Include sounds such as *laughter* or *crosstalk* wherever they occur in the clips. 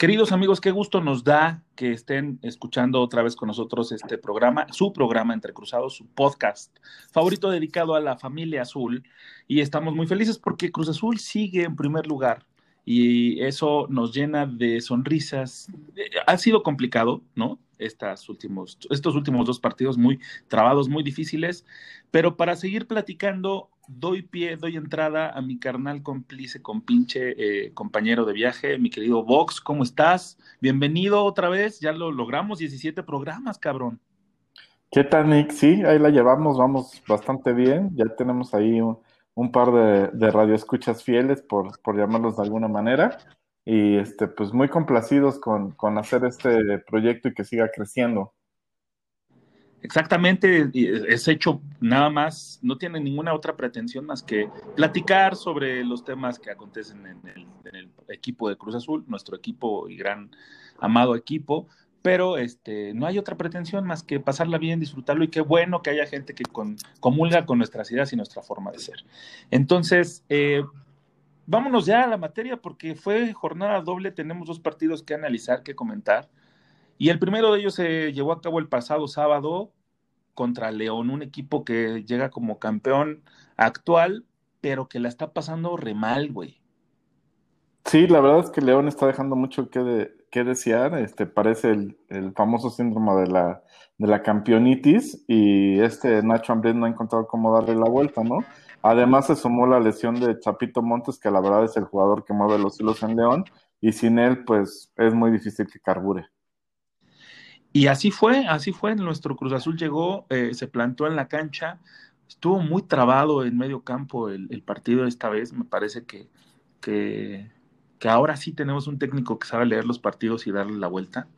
Queridos amigos, qué gusto nos da que estén escuchando otra vez con nosotros este programa, su programa Entre Cruzados, su podcast favorito dedicado a la familia azul. Y estamos muy felices porque Cruz Azul sigue en primer lugar y eso nos llena de sonrisas. Ha sido complicado, ¿no? últimos, estos últimos dos partidos muy trabados, muy difíciles, pero para seguir platicando, doy pie, doy entrada a mi carnal cómplice, compinche, eh, compañero de viaje, mi querido Vox, ¿cómo estás? Bienvenido otra vez, ya lo logramos, 17 programas, cabrón. ¿Qué tal, Nick? Sí, ahí la llevamos, vamos bastante bien, ya tenemos ahí un, par de, de radioescuchas fieles, por, por llamarlos de alguna manera y este, pues muy complacidos con, con hacer este proyecto y que siga creciendo. Exactamente, es hecho nada más, no tiene ninguna otra pretensión más que platicar sobre los temas que acontecen en el, en el, equipo de Cruz Azul, nuestro equipo y gran amado equipo, pero este, no hay otra pretensión más que pasarla bien, disfrutarlo y qué bueno que haya gente que con, comulga con nuestras ideas y nuestra forma de ser. Entonces, eh, vámonos ya a la materia porque fue jornada doble, tenemos dos partidos que analizar, que comentar. Y el primero de ellos se llevó a cabo el pasado sábado contra León, un equipo que llega como campeón actual, pero que la está pasando re mal, güey. Sí, la verdad es que León está dejando mucho que, que desear. Este parece el, el, famoso síndrome de la, de la campeonitis y este Nacho Ambriz no ha encontrado cómo darle la vuelta, ¿no? Además se sumó la lesión de Chapito Montes, que la verdad es el jugador que mueve los hilos en León, y sin él, pues es muy difícil que carbure. Y así fue, así fue. Nuestro Cruz Azul llegó, eh, se plantó en la cancha, estuvo muy trabado en medio campo el, partido esta vez. Me parece que, que, que, ahora sí tenemos un técnico que sabe leer los partidos y darle la vuelta.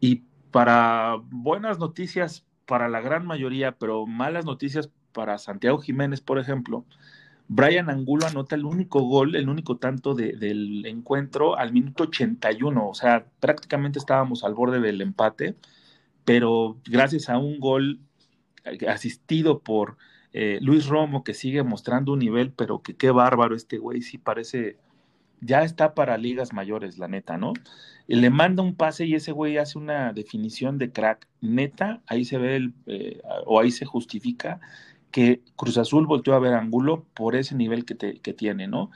Y para buenas noticias para la gran mayoría, pero malas noticias para Santiago Jiménez, por ejemplo, Brian Angulo anota el único gol, el único tanto del encuentro al minuto 81, o sea, prácticamente estábamos al borde del empate, pero gracias a un gol asistido por eh, Luis Romo, que sigue mostrando un nivel, pero que qué bárbaro este güey, sí parece, ya está para ligas mayores, la neta, ¿no? le manda un pase y ese güey hace una definición de crack, neta, ahí se ve el, eh, o ahí se justifica que Cruz Azul volteó a ver Angulo por ese nivel que, que tiene, ¿no?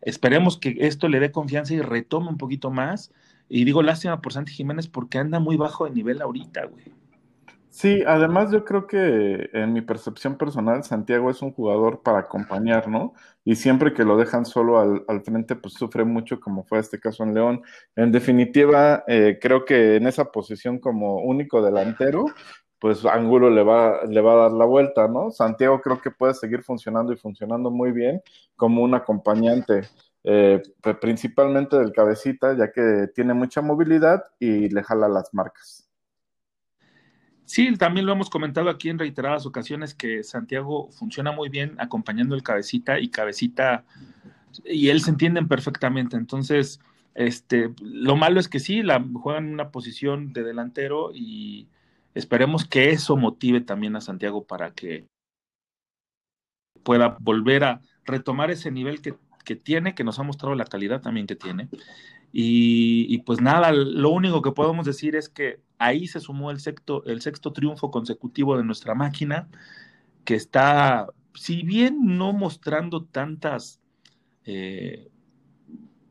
Esperemos que esto le dé confianza y retome un poquito más. Y digo lástima por Santi Jiménez porque anda muy bajo de nivel ahorita, güey. Sí, además yo creo que en mi percepción personal, Santiago es un jugador para acompañar, ¿no? Y siempre que lo dejan solo al, al frente, pues sufre mucho, como fue este caso en León. En definitiva, eh, creo que en esa posición como único delantero, pues Ángulo le va, le va a dar la vuelta, ¿no? Santiago creo que puede seguir funcionando y funcionando muy bien como un acompañante, eh, principalmente del cabecita, ya que tiene mucha movilidad y le jala las marcas. Sí, también lo hemos comentado aquí en reiteradas ocasiones que Santiago funciona muy bien acompañando el cabecita y cabecita y él se entienden perfectamente. Entonces, este, lo malo es que sí, la, juegan en una posición de delantero y Esperemos que eso motive también a Santiago para que pueda volver a retomar ese nivel que, tiene, que nos ha mostrado la calidad también que tiene. Y, pues nada, lo único que podemos decir es que ahí se sumó el sexto, el sexto triunfo consecutivo de nuestra máquina, que está, si bien no mostrando tantas eh,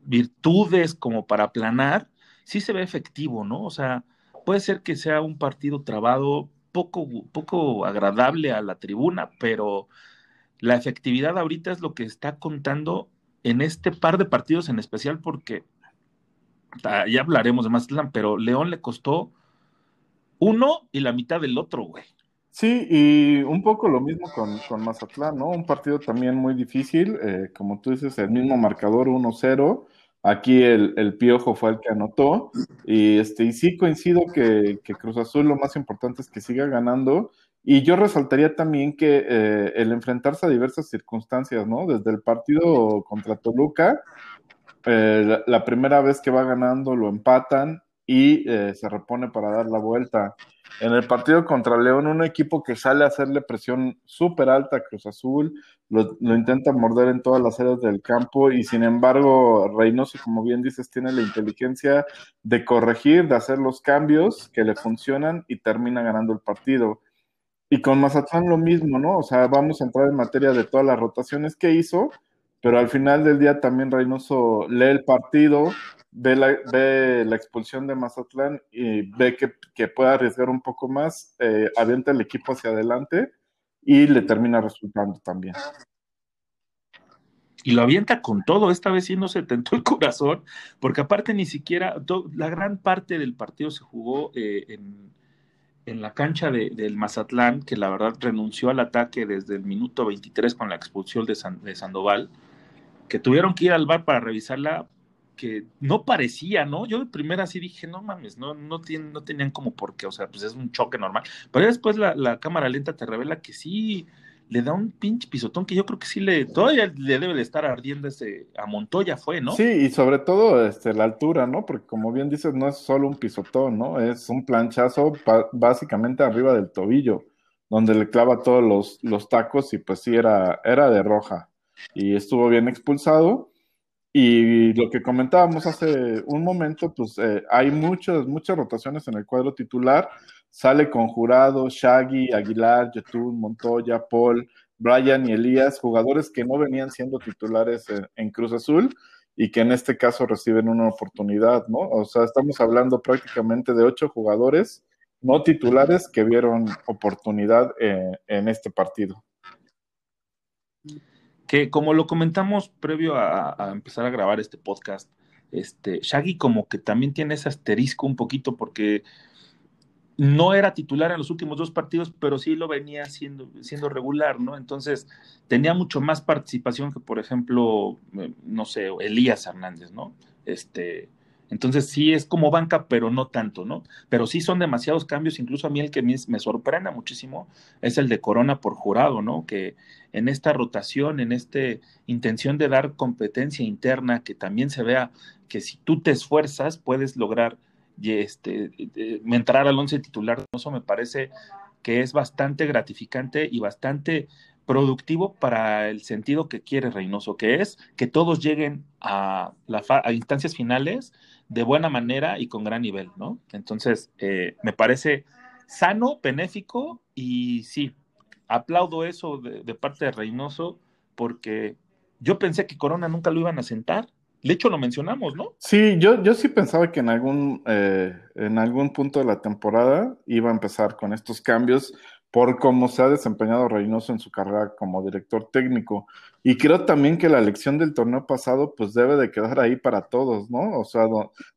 virtudes como para planar, sí se ve efectivo, ¿no? O sea, puede ser que sea un partido trabado, poco, poco agradable a la tribuna, pero la efectividad ahorita es lo que está contando en este par de partidos en especial, porque ya hablaremos de Mazatlán, pero León le costó uno y la mitad del otro, güey. Sí, y un poco lo mismo con, con Mazatlán, ¿no? Un partido también muy difícil, eh, como tú dices, el mismo marcador 1-0, Aquí el, Piojo fue el que anotó. Y, este, y sí coincido que, Cruz Azul lo más importante es que siga ganando. Y yo resaltaría también que eh, el enfrentarse a diversas circunstancias, ¿no? Desde el partido contra Toluca, eh, la, primera vez que va ganando lo empatan y eh, se repone para dar la vuelta. En el partido contra León, un equipo que sale a hacerle presión súper alta a Cruz Azul, lo, intenta morder en todas las áreas del campo y sin embargo Reynoso, como bien dices, tiene la inteligencia de corregir, de hacer los cambios que le funcionan y termina ganando el partido. Y con Mazatlán lo mismo, ¿no? O sea, vamos a entrar en materia de todas las rotaciones que hizo, pero al final del día también Reynoso lee el partido, ve la, expulsión de Mazatlán y ve que, puede arriesgar un poco más, eh, avienta el equipo hacia adelante y le termina resultando también. Y lo avienta con todo, esta vez sí no se tentó el corazón, porque aparte ni siquiera, la gran parte del partido se jugó eh, en, la cancha del Mazatlán, que la verdad renunció al ataque desde el minuto 23 con la expulsión de, de Sandoval, que tuvieron que ir al bar para revisarla que no parecía, ¿no? Yo de primera sí dije, no mames, no, no, no tenían como por qué, o sea, pues es un choque normal. Pero después la, cámara lenta te revela que sí le da un pinche pisotón que yo creo que sí le, todavía le debe de estar ardiendo ese, a Montoya fue, ¿no? Sí, y sobre todo este, la altura, ¿no? Porque como bien dices, no es solo un pisotón, ¿no? Es un planchazo básicamente arriba del tobillo, donde le clava todos los, los tacos y pues sí era, era de roja. Y estuvo bien expulsado y lo que comentábamos hace un momento, pues eh, hay muchas, muchas rotaciones en el cuadro titular. Sale con Jurado, Shaggy, Aguilar, Yetún, Montoya, Paul, Brian y Elías, jugadores que no venían siendo titulares en, Cruz Azul y que en este caso reciben una oportunidad, ¿no? O sea, estamos hablando prácticamente de ocho jugadores no titulares que vieron oportunidad eh, en este partido que como lo comentamos previo a, empezar a grabar este podcast, este, Shaggy como que también tiene ese asterisco un poquito porque no era titular en los últimos dos partidos, pero sí lo venía siendo, siendo regular, ¿no? Entonces tenía mucho más participación que, por ejemplo, eh, no sé, Elías Hernández, ¿no? Este, entonces sí es como banca, pero no tanto, ¿no? Pero sí son demasiados cambios, incluso a mí el que me, sorprende muchísimo es el de Corona por jurado, ¿no? Que en esta rotación, en esta intención de dar competencia interna, que también se vea que si tú te esfuerzas puedes lograr este, entrar al once titular, eso me parece que es bastante gratificante y bastante productivo para el sentido que quiere Reynoso, que es que todos lleguen a, la a instancias finales de buena manera y con gran nivel, ¿no? Entonces, eh, me parece sano, benéfico y sí, aplaudo eso de, parte de Reynoso porque yo pensé que Corona nunca lo iban a sentar. De hecho, lo mencionamos, ¿no? Sí, yo, yo sí pensaba que en algún, eh, en algún punto de la temporada iba a empezar con estos cambios por cómo se ha desempeñado Reynoso en su carrera como director técnico. Y creo también que la elección del torneo pasado pues debe de quedar ahí para todos, ¿no? O sea,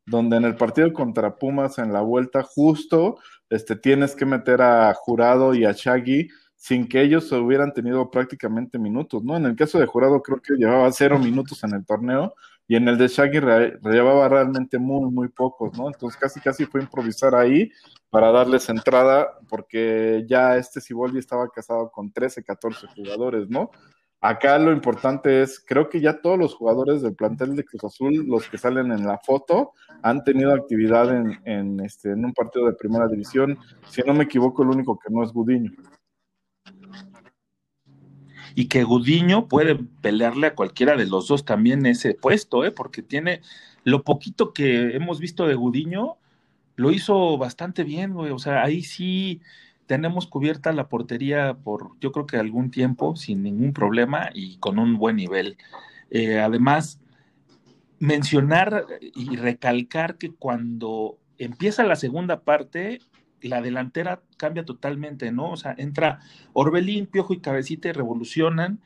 donde en el partido contra Pumas en la vuelta justo este, tienes que meter a Jurado y a Shaggy sin que ellos hubieran tenido prácticamente minutos, ¿no? En el caso de Jurado creo que llevaba cero minutos en el torneo y en el de Shaggy llevaba realmente muy, muy pocos, ¿no? Entonces casi, casi fue improvisar ahí para darles entrada, porque ya este Ciboldi estaba casado con 13, 14 jugadores, ¿no? Acá lo importante es, creo que ya todos los jugadores del plantel de Cruz Azul, los que salen en la foto, han tenido actividad en, en, este, en un partido de primera división. Si no me equivoco, el único que no es Gudiño y que Gudiño puede pelearle a cualquiera de los dos también ese puesto, ¿eh? porque tiene lo poquito que hemos visto de Gudiño, lo hizo bastante bien, güey. O sea, ahí sí tenemos cubierta la portería por yo creo que algún tiempo sin ningún problema y con un buen nivel. Eh, además, mencionar y recalcar que cuando empieza la segunda parte, la delantera cambia totalmente, ¿no? O sea, entra Orbelín, Piojo y Cabecita y revolucionan.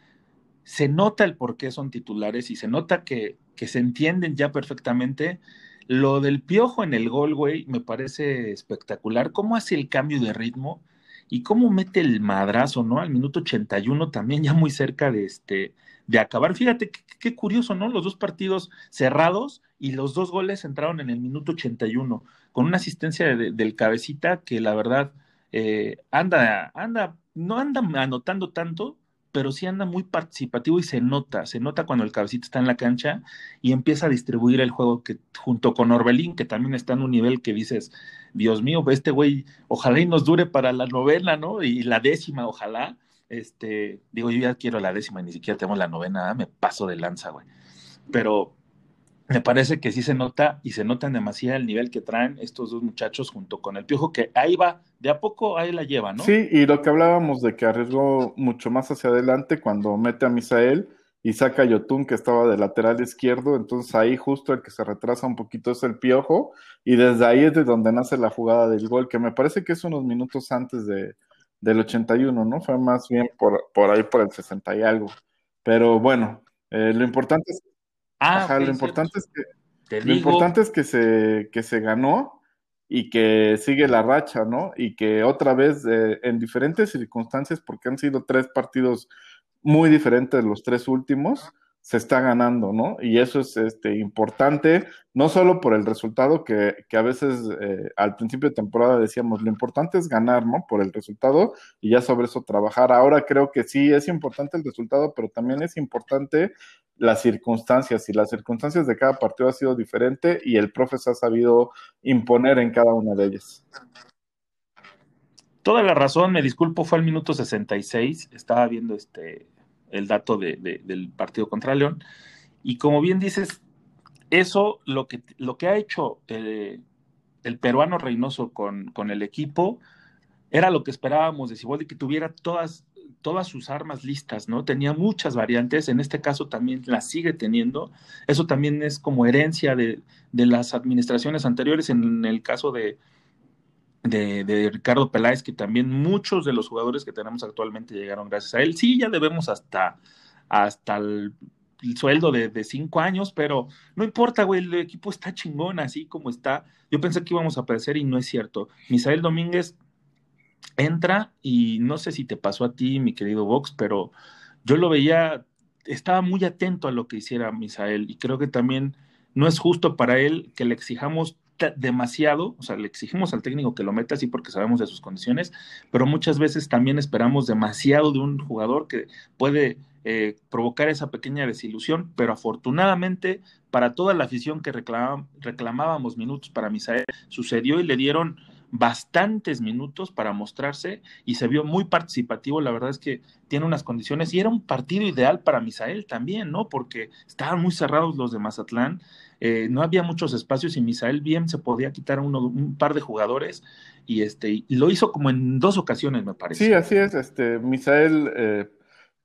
Se nota el por qué son titulares y se nota que, que se entienden ya perfectamente. Lo del Piojo en el gol, güey, me parece espectacular. ¿Cómo hace el cambio de ritmo? Y cómo mete el madrazo, ¿no? Al minuto 81 también ya muy cerca de este de acabar. Fíjate qué, curioso, ¿no? Los dos partidos cerrados y los dos goles entraron en el minuto 81 con una asistencia del cabecita que la verdad eh, anda, anda, no anda anotando tanto, pero sí anda muy participativo y se nota, se nota cuando el cabecita está en la cancha y empieza a distribuir el juego que junto con Orbelín, que también está en un nivel que dices, Dios mío, este güey, ojalá y nos dure para la novena, ¿no? Y la décima, ojalá. Este, digo, yo ya quiero la décima y ni siquiera tengo la novena, me paso de lanza, güey. Pero me parece que sí se nota y se nota en demasiado el nivel que traen estos dos muchachos junto con el Piojo, que ahí va, de a poco ahí la lleva, ¿no? Sí, y lo que hablábamos de que arriesgó mucho más hacia adelante cuando mete a Misael y saca a Yotun, que estaba de lateral izquierdo, entonces ahí justo el que se retrasa un poquito es el Piojo, y desde ahí es de donde nace la jugada del gol, que me parece que es unos minutos antes de, del 81, ¿no? Fue más bien por, por ahí, por el 60 y algo. Pero bueno, eh, lo importante es, ah, lo importante es que, lo importante es que se, que se ganó y que sigue la racha, ¿no? Y que otra vez, eh, en diferentes circunstancias, porque han sido tres partidos muy diferentes los tres últimos, se está ganando, ¿no? Y eso es este, importante, no solo por el resultado que, que a veces eh, al principio de temporada decíamos, lo importante es ganar, ¿no? Por el resultado y ya sobre eso trabajar. Ahora creo que sí es importante el resultado, pero también es importante las circunstancias y las circunstancias de cada partido ha sido diferente y el profe se ha sabido imponer en cada una de ellas. Toda la razón, me disculpo, fue al minuto 66, estaba viendo este el dato de, del partido contra León. Y como bien dices, eso lo que, lo que ha hecho eh, el peruano Reynoso con, con, el equipo era lo que esperábamos de Ciboldi, que tuviera todas, todas sus armas listas, ¿no? Tenía muchas variantes, en este caso también las sigue teniendo. Eso también es como herencia de, de las administraciones anteriores, en el caso de, de, Ricardo Peláez, que también muchos de los jugadores que tenemos actualmente llegaron gracias a él. Sí, ya debemos hasta, hasta el, sueldo de, cinco años, pero no importa, güey, el equipo está chingón así como está. Yo pensé que íbamos a aparecer y no es cierto. Misael Domínguez entra y no sé si te pasó a ti, mi querido Vox, pero yo lo veía, estaba muy atento a lo que hiciera Misael y creo que también no es justo para él que le exijamos demasiado, o sea, le exigimos al técnico que lo meta así porque sabemos de sus condiciones, pero muchas veces también esperamos demasiado de un jugador que puede eh, provocar esa pequeña desilusión, pero afortunadamente para toda la afición que reclamábamos minutos para Misael, sucedió y le dieron bastantes minutos para mostrarse y se vio muy participativo. La verdad es que tiene unas condiciones y era un partido ideal para Misael también, ¿no? Porque estaban muy cerrados los de Mazatlán, eh, no había muchos espacios y Misael bien se podía quitar uno, un par de jugadores y este y lo hizo como en dos ocasiones, me parece. Sí, así es. Este Misael eh,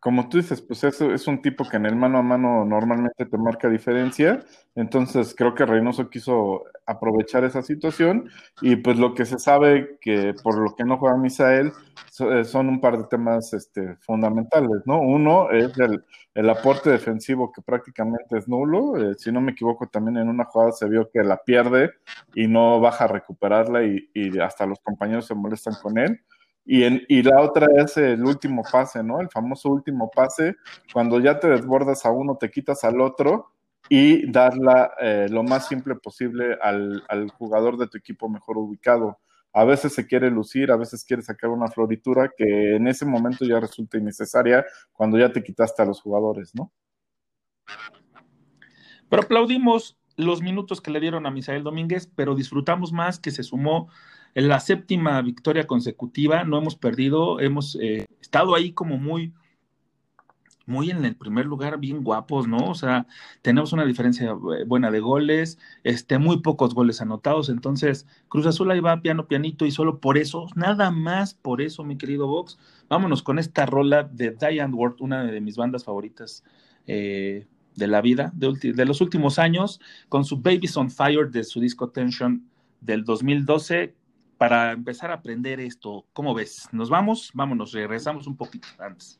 como tú dices, pues eso es un tipo que en el mano a mano normalmente te marca diferencia, entonces creo que Reynoso quiso aprovechar esa situación y pues lo que se sabe que por lo que no juega Misael eh, son un par de temas este, fundamentales, ¿no? Uno es el, aporte defensivo que prácticamente es nulo, eh, si no me equivoco también en una jugada se vio que la pierde y no baja a recuperarla y hasta los compañeros se molestan con él. Y, la otra es el último pase, ¿no? El famoso último pase, cuando ya te desbordas a uno, te quitas al otro y darla eh, lo más simple posible al, jugador de tu equipo mejor ubicado. A veces se quiere lucir, a veces quiere sacar una floritura que en ese momento ya resulta innecesaria cuando ya te quitaste a los jugadores, ¿no? Pero aplaudimos los minutos que le dieron a Misael Domínguez, pero disfrutamos más que se sumó en la séptima victoria consecutiva, no hemos perdido, hemos eh, estado ahí como muy, muy en el primer lugar, bien guapos, ¿no? O sea, tenemos una diferencia eh, buena de goles, este, muy pocos goles anotados, entonces Cruz Azul ahí va piano pianito y solo por eso, nada más por eso, mi querido Vox, vámonos con esta rola de Diane Ward, una de mis bandas favoritas eh, de la vida, de, de, los últimos años, con su Babies on Fire de su disco Tension del 2012, para empezar a aprender esto. ¿Cómo ves? ¿Nos vamos? Vámonos, regresamos un poquito antes.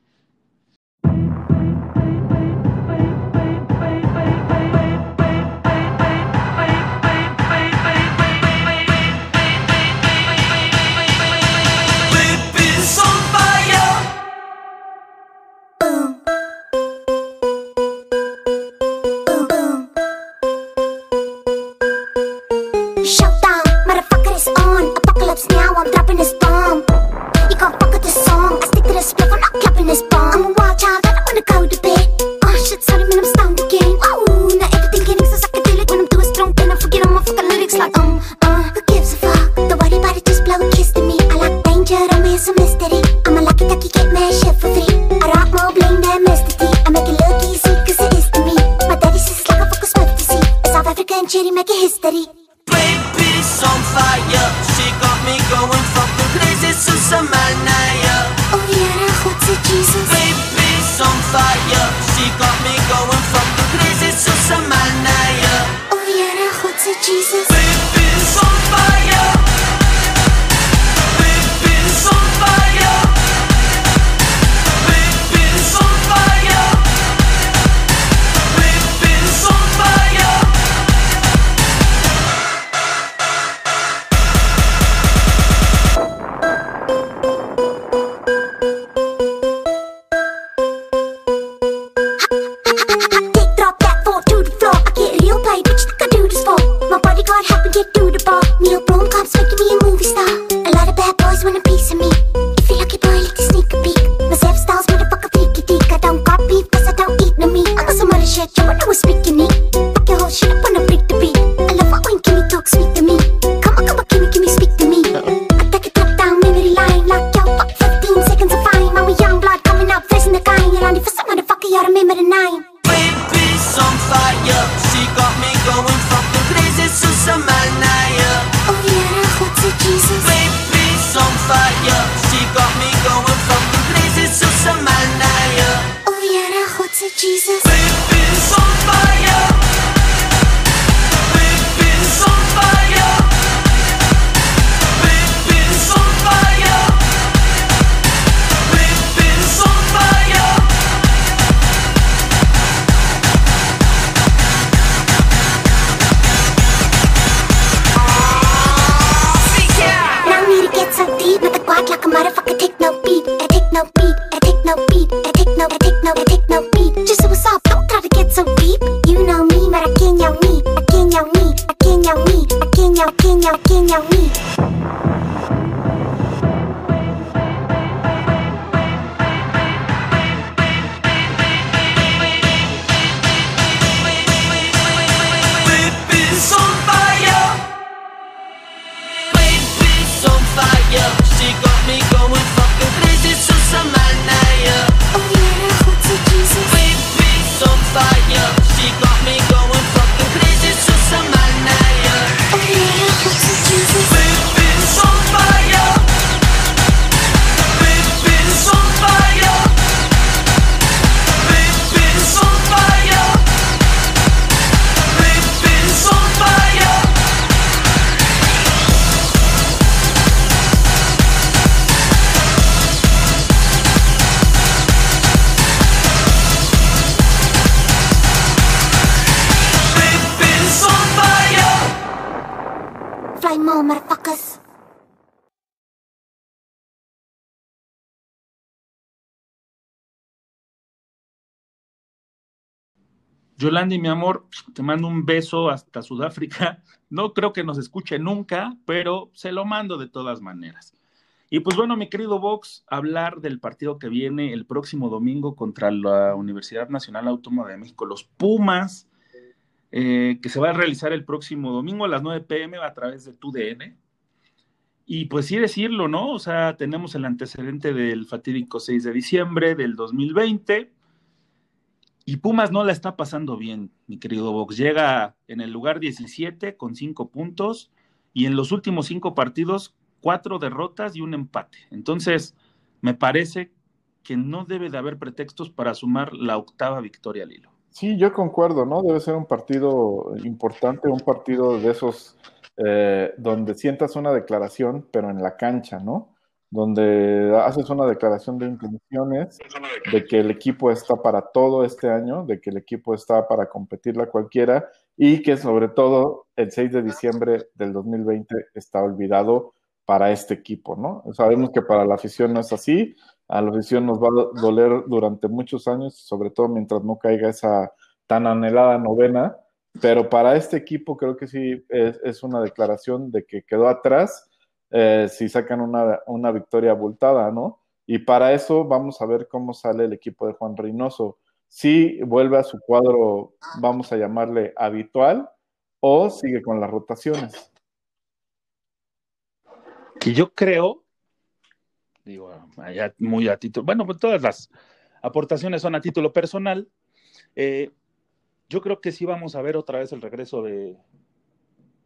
Motherfuckers. Yolandi, mi amor, te mando un beso hasta Sudáfrica. No creo que nos escuche nunca, pero se lo mando de todas maneras. Y pues bueno, mi querido Vox, hablar del partido que viene el próximo domingo contra la Universidad Nacional Autónoma de México, los Pumas, eh, que se va a realizar el próximo domingo a las 9 pm a través de TUDN. Y pues sí decirlo, ¿no? O sea, tenemos el antecedente del fatídico 6 de diciembre del 2020 y Pumas no la está pasando bien, mi querido Vox. Llega en el lugar 17 con 5 puntos y en los últimos 5 partidos, 4 derrotas y un empate. Entonces, me parece que no debe de haber pretextos para sumar la octava victoria al hilo. Sí, yo concuerdo, ¿no? Debe ser un partido importante, un partido de esos eh, donde sientas una declaración, pero en la cancha, ¿no? Donde haces una declaración de intenciones, de que el equipo está para todo este año, de que el equipo está para competirla cualquiera y que sobre todo el 6 de diciembre del 2020 está olvidado para este equipo, ¿no? Sabemos que para la afición no es así, a la afición nos va a doler durante muchos años, sobre todo mientras no caiga esa tan anhelada novena, pero para este equipo creo que sí es, una declaración de que quedó atrás eh, si sacan una, una, victoria abultada, ¿no? Y para eso vamos a ver cómo sale el equipo de Juan Reynoso. Si vuelve a su cuadro, vamos a llamarle habitual, o sigue con las rotaciones. Que yo creo, digo, muy a título, bueno, pues todas las aportaciones son a título personal. Eh, yo creo que sí vamos a ver otra vez el regreso de,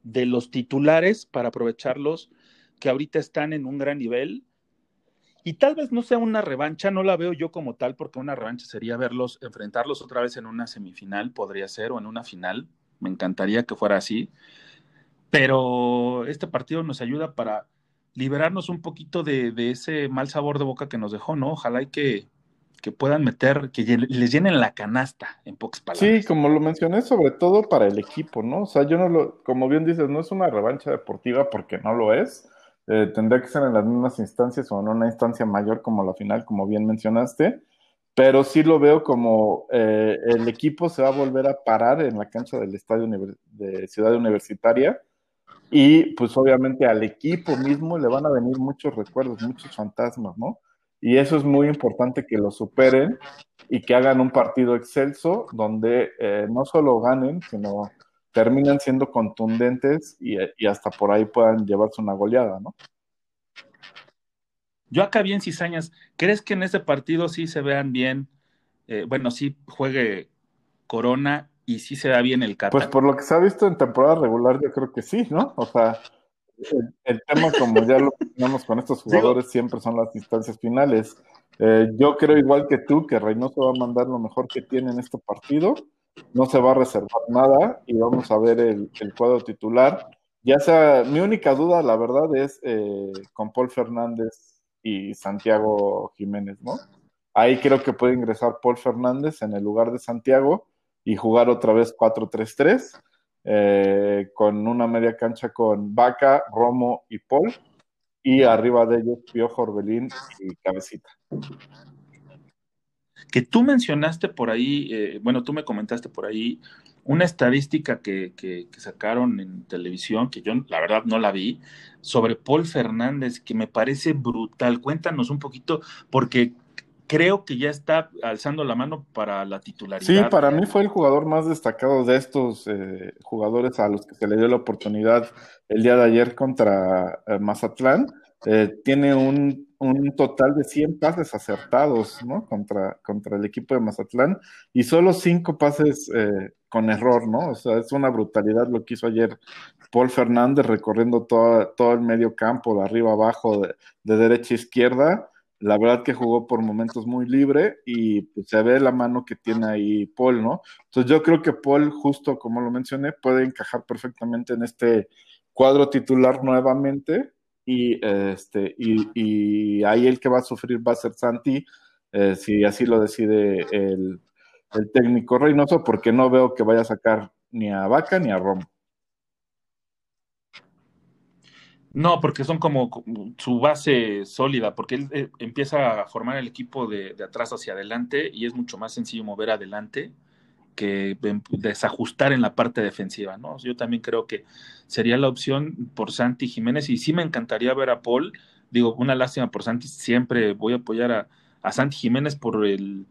de los titulares para aprovecharlos, que ahorita están en un gran nivel. Y tal vez no sea una revancha, no la veo yo como tal, porque una revancha sería verlos, enfrentarlos otra vez en una semifinal, podría ser, o en una final. Me encantaría que fuera así. Pero este partido nos ayuda para liberarnos un poquito de, de ese mal sabor de boca que nos dejó, ¿no? Ojalá y que, que puedan meter, que les llenen la canasta, en pocas palabras. Sí, como lo mencioné, sobre todo para el equipo, ¿no? O sea, yo no lo, como bien dices, no es una revancha deportiva porque no lo es. Eh, tendría que ser en las mismas instancias o en una instancia mayor como la final, como bien mencionaste. Pero sí lo veo como eh, el equipo se va a volver a parar en la cancha del estadio de Ciudad Universitaria. Y pues obviamente al equipo mismo le van a venir muchos recuerdos, muchos fantasmas, ¿no? Y eso es muy importante que lo superen y que hagan un partido excelso donde eh, no solo ganen, sino terminan siendo contundentes y, hasta por ahí puedan llevarse una goleada, ¿no? Yo acá bien cizañas, ¿crees que en ese partido sí se vean bien eh, bueno, sí juegue Corona y sí se da bien el Cata. Pues por lo que se ha visto en temporada regular, yo creo que sí, ¿no? O sea, el, el tema, como ya lo tenemos con estos jugadores, siempre son las distancias finales. Eh, yo creo, igual que tú, que Reynoso va a mandar lo mejor que tiene en este partido. No se va a reservar nada y vamos a ver el, el cuadro titular. Ya sea, mi única duda, la verdad, es eh, con Paul Fernández y Santiago Jiménez, ¿no? Ahí creo que puede ingresar Paul Fernández en el lugar de Santiago y jugar otra vez 4-3-3, eh, con una media cancha con Vaca, Romo y Paul, y arriba de ellos Piojo, Orbelín y Cabecita. que tú mencionaste por ahí, eh, bueno, tú me comentaste por ahí una estadística que, que- que sacaron en televisión, que yo la verdad no la vi, sobre Paul Fernández, que me parece brutal. Cuéntanos un poquito, porque creo que ya está alzando la mano para la Sí, titularidad. para mí fue el jugador más destacado de estos eh, jugadores a los que se le dio la oportunidad el día de ayer contra eh, Mazatlán. Eh, tiene un, un total de 100 pases acertados, ¿no? Contra, contra el equipo de Mazatlán y solo 5 pases eh, con error, ¿no? O sea, es una brutalidad lo que hizo ayer Paul Fernández recorriendo toda- todo el medio campo, de arriba abajo, de, de derecha a izquierda. La verdad que jugó por momentos muy libre y pues, se ve la mano que tiene ahí Paul, ¿no? Entonces yo creo que Paul, justo como lo mencioné, puede encajar perfectamente en este cuadro titular nuevamente y, este, y, y ahí el que va a sufrir va a ser Santi, eh, si así lo decide el, el técnico Reynoso, porque no veo que vaya a sacar ni a Vaca ni a Romo. No, porque son como, su base sólida, porque él eh, empieza a formar el equipo de, de atrás hacia adelante y es mucho más sencillo mover adelante que em- desajustar en la parte defensiva, ¿no? Yo también creo que sería la opción por Santi Jiménez y sí me encantaría ver a Paul, digo, una lástima por Santi, siempre voy a apoyar a, a Santi Jiménez por el,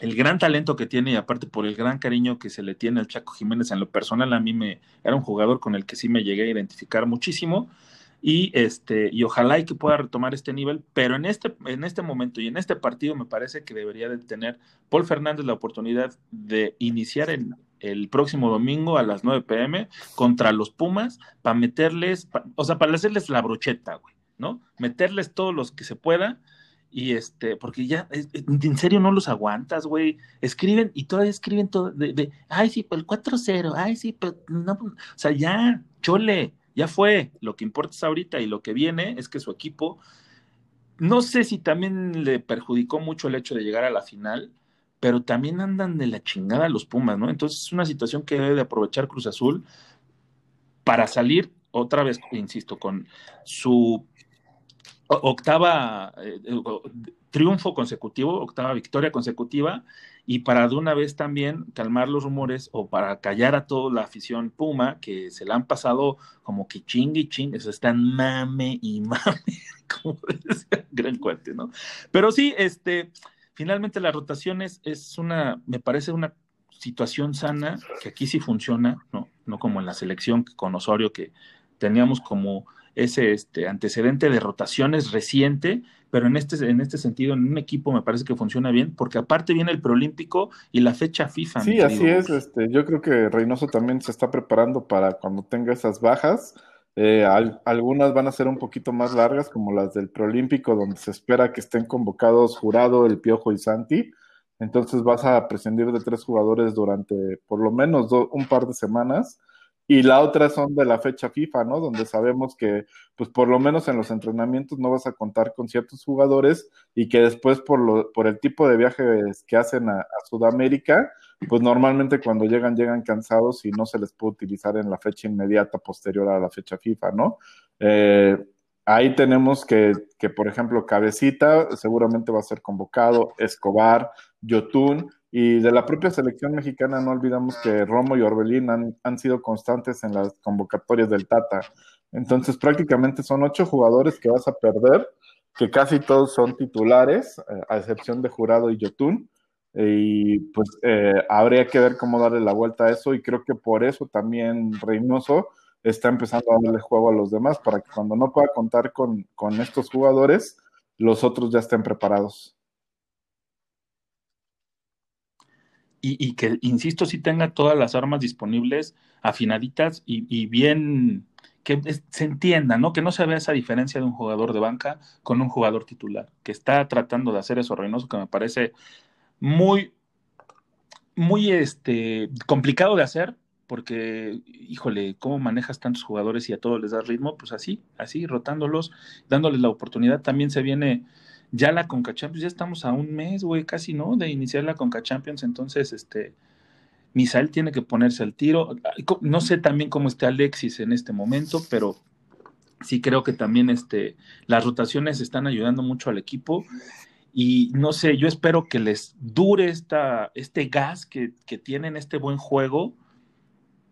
el gran talento que tiene y aparte por el gran cariño que se le tiene al Chaco Jiménez en lo personal a mí me era un jugador con el que sí me llegué a identificar muchísimo y este y ojalá y que pueda retomar este nivel pero en este en este momento y en este partido me parece que debería de tener Paul Fernández la oportunidad de iniciar el, el próximo domingo a las 9 pm contra los Pumas para meterles o sea para hacerles la brocheta güey no meterles todos los que se pueda y este, porque ya, es- en serio no los aguantas, güey. Escriben y todavía escriben todo de, ay, sí, pero el 4-0, ay, sí, pero no, o sea, ya, chole, ya fue. Lo que importa es ahorita y lo que viene es que su equipo, no sé si también le perjudicó mucho el hecho de llegar a la final, pero también andan de la chingada los Pumas, ¿no? Entonces es una situación que debe de aprovechar Cruz Azul para salir otra vez, insisto, con su octava eh, eh, triunfo consecutivo, octava victoria consecutiva, y para de una vez también calmar los rumores o para callar a toda la afición Puma, que se la han pasado como que chingue y chingue, se están mame y *laughs* mame, como decía gran cuate, ¿no? Pero sí, este, finalmente las rotaciones es una, me parece una situación sana, que aquí sí funciona, ¿no? No como en la selección con Osorio, que teníamos como ese este, antecedente de rotaciones reciente, pero en este, en este sentido, en un equipo me parece que funciona bien, porque aparte viene el preolímpico y la fecha FIFA. Sí, así es. Este, yo creo que Reynoso también se está preparando para cuando tenga esas bajas. Eh, al- algunas van a ser un poquito más largas, como las del preolímpico, donde se espera que estén convocados Jurado, El Piojo y Santi. Entonces vas a prescindir de tres jugadores durante por lo menos do- un par de semanas. Y la otra son de la fecha FIFA, ¿no? Donde sabemos que, pues por lo menos en los entrenamientos no vas a contar con ciertos jugadores y que después por, lo, por el tipo de viajes que hacen a, Sudamérica, pues normalmente cuando llegan, llegan cansados y no se les puede utilizar en la fecha inmediata posterior a la fecha FIFA, ¿no? Eh, ahí tenemos que, que, por ejemplo, Cabecita seguramente va a ser convocado, Escobar, Yotun, y de la propia selección mexicana no olvidamos que Romo y Orbelín han, han sido constantes en las convocatorias del Tata. Entonces prácticamente son ocho jugadores que vas a perder, que casi todos son titulares, eh, a excepción de Jurado y Yotun y pues eh, habría que ver cómo darle la vuelta a eso y creo que por eso también Reynoso está empezando a darle juego a los demás para que cuando no pueda contar con, con estos jugadores, los otros ya estén preparados. Y, y que, insisto, sí tenga todas las armas disponibles, afinaditas y, y bien, que se entienda, ¿no? Que no se vea esa diferencia de un jugador de banca con un jugador titular, que está tratando de hacer eso Reynoso, que me parece muy, muy este, complicado de hacer, porque, híjole, ¿cómo manejas tantos jugadores y a todos les das ritmo? Pues así, así, rotándolos, dándoles la oportunidad. También se viene ya la Conca Champions, ya estamos a un mes, güey, casi, ¿no? De iniciar la Conca Champions, entonces, este, Misael tiene que ponerse al tiro. No sé también cómo esté Alexis en este momento, pero sí creo que también este, las rotaciones están ayudando mucho al equipo. Y no sé, yo espero que les dure esta, este gas que, que tienen, este buen juego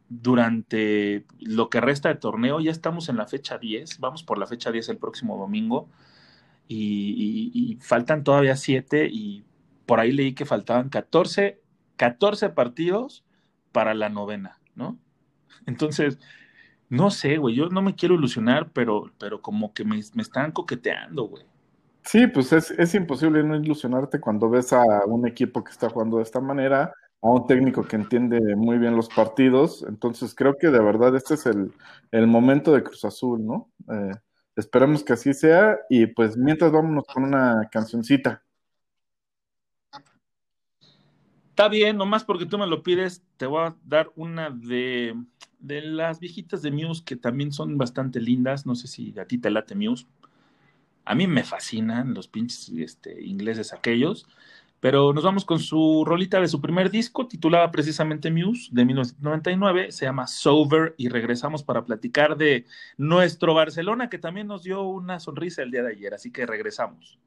durante lo que resta de torneo. Ya estamos en la fecha 10, vamos por la fecha 10 el próximo domingo. Y, y, y faltan todavía 7 y por ahí leí que faltaban 14 14 partidos para la novena, ¿no? Entonces, no sé, güey, yo no me quiero ilusionar, pero, pero como que me, me están coqueteando, güey. Sí, pues es, es, imposible no ilusionarte cuando ves a un equipo que está jugando de esta manera, a un técnico que entiende muy bien los partidos. Entonces, creo que de verdad este es el, el momento de Cruz Azul, ¿no? Eh, esperemos que así sea y pues mientras vámonos con una cancioncita. Está bien, nomás porque tú me lo pides, te voy a dar una de, de, las viejitas de Muse que también son bastante lindas. No sé si a ti te late Muse. A mí me fascinan los pinches este, ingleses aquellos. Pero nos vamos con su rolita de su primer disco, titulada precisamente Muse, de 1999. Se llama Sober y regresamos para platicar de nuestro Barcelona, que también nos dio una sonrisa el día de ayer. Así que regresamos.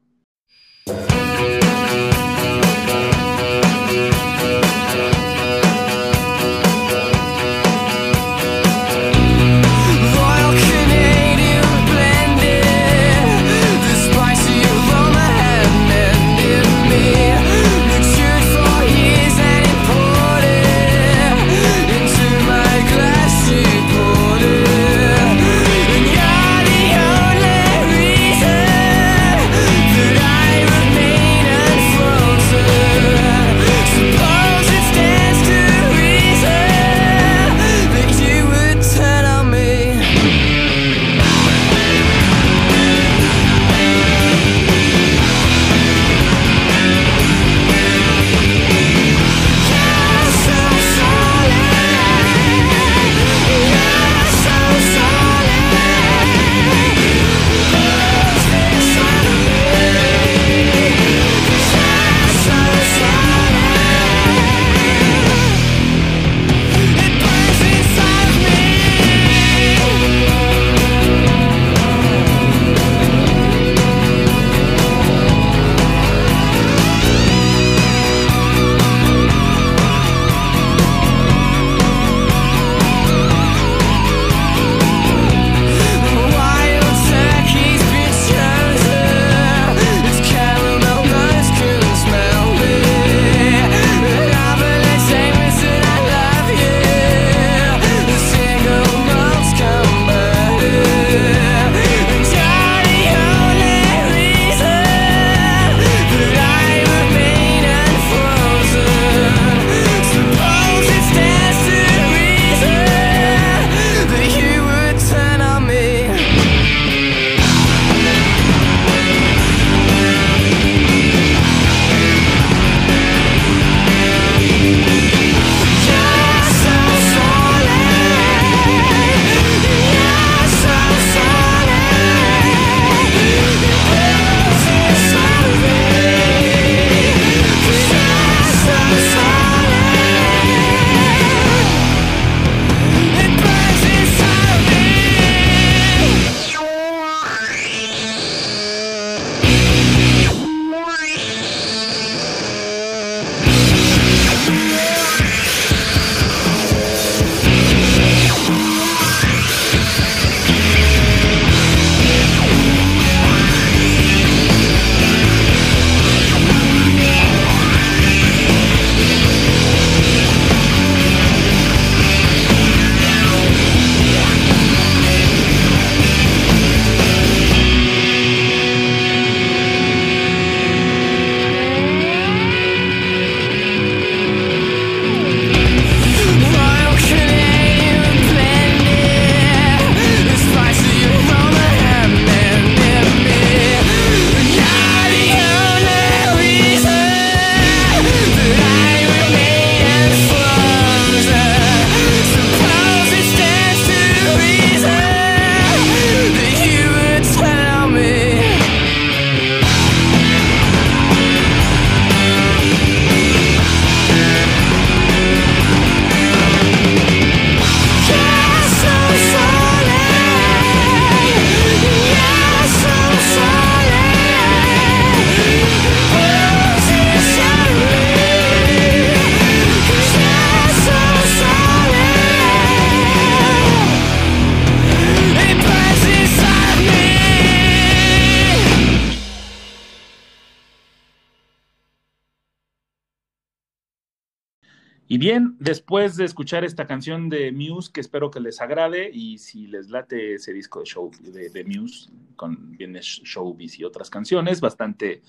De escuchar esta canción de Muse, que espero que les agrade, y si les late ese disco de show de Muse, con viene Showbiz y otras canciones bastante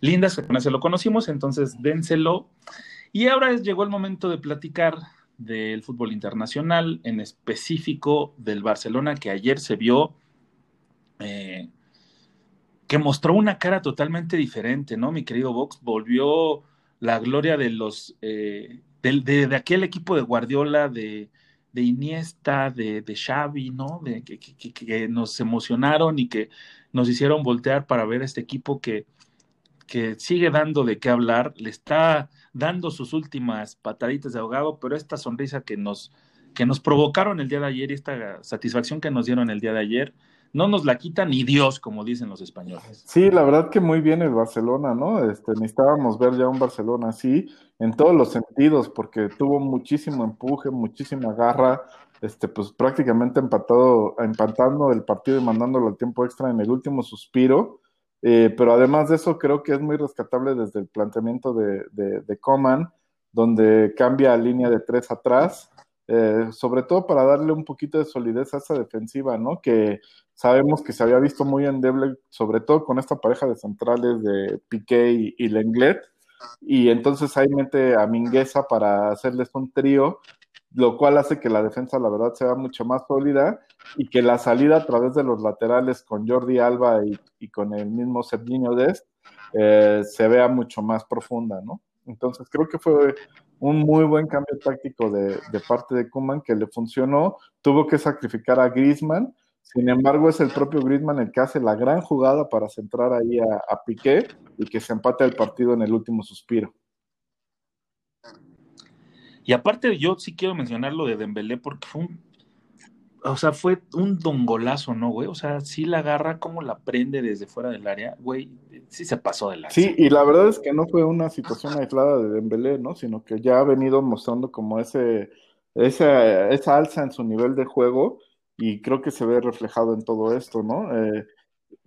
lindas, que apenas se lo conocimos, entonces dénselo. Y ahora llegó el momento de platicar del fútbol internacional, en específico del Barcelona, que ayer se vio, eh, que mostró una cara totalmente diferente, ¿no? Mi querido Vox, volvió la gloria de los... Eh, de, de, aquel equipo de Guardiola, de, de Iniesta, de, de, Xavi, ¿no? De, que, que, que, nos emocionaron y que nos hicieron voltear para ver este equipo que, que sigue dando de qué hablar, le está dando sus últimas pataditas de ahogado, pero esta sonrisa que nos, que nos provocaron el día de ayer y esta satisfacción que nos dieron el día de ayer, no nos la quita ni Dios, como dicen los españoles. Sí, la verdad que muy bien el Barcelona, ¿no? Este, necesitábamos ver ya un Barcelona así, en todos los sentidos, porque tuvo muchísimo empuje, muchísima garra, este, pues prácticamente empatado, empatando el partido y mandándolo al tiempo extra en el último suspiro. Eh, pero además de eso, creo que es muy rescatable desde el planteamiento de, de, de Coman, donde cambia línea de tres atrás, eh, sobre todo para darle un poquito de solidez a esa defensiva, ¿no? Que sabemos que se había visto muy endeble, sobre todo con esta pareja de centrales de Piqué y, y Lenglet, y entonces ahí mete a Mingueza para hacerles un trío, lo cual hace que la defensa, la verdad, sea mucho más sólida y que la salida a través de los laterales con Jordi Alba y, con el mismo Serginho Dest eh, se vea mucho más profunda, ¿no? Entonces creo que fue un muy buen cambio táctico de, parte de Kuman que le funcionó. Tuvo que sacrificar a Griezmann. Sin embargo, es el propio Griezmann el que hace la gran jugada para centrar ahí a, Piqué y que se empate el partido en el último suspiro. Y aparte, yo sí quiero mencionar lo de Dembélé porque fue un, o sea, fue un dongolazo, ¿no, güey? O sea, sí la agarra como la prende desde fuera del área, güey, sí se pasó de la. Sí, y la verdad es que no fue una situación aislada de Dembélé, ¿no? Sino que ya ha venido mostrando como ese, esa, esa alza en su nivel de juego y creo que se ve reflejado en todo esto, ¿no? Eh,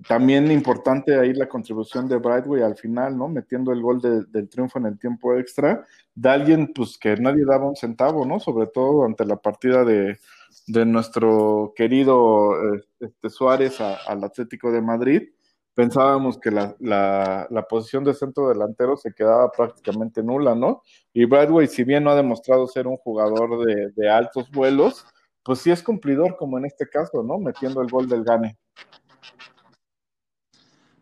también importante ahí la contribución de Brightway al final, ¿no? Metiendo el gol de, del triunfo en el tiempo extra, de alguien pues que nadie daba un centavo, ¿no? Sobre todo ante la partida de, de nuestro querido este, Suárez al Atlético de Madrid. Pensábamos que la, la, la, posición de centro delantero se quedaba prácticamente nula, ¿no? Y Bradway, si bien no ha demostrado ser un jugador de, de altos vuelos, pues sí es cumplidor, como en este caso, ¿no? Metiendo el gol del Gane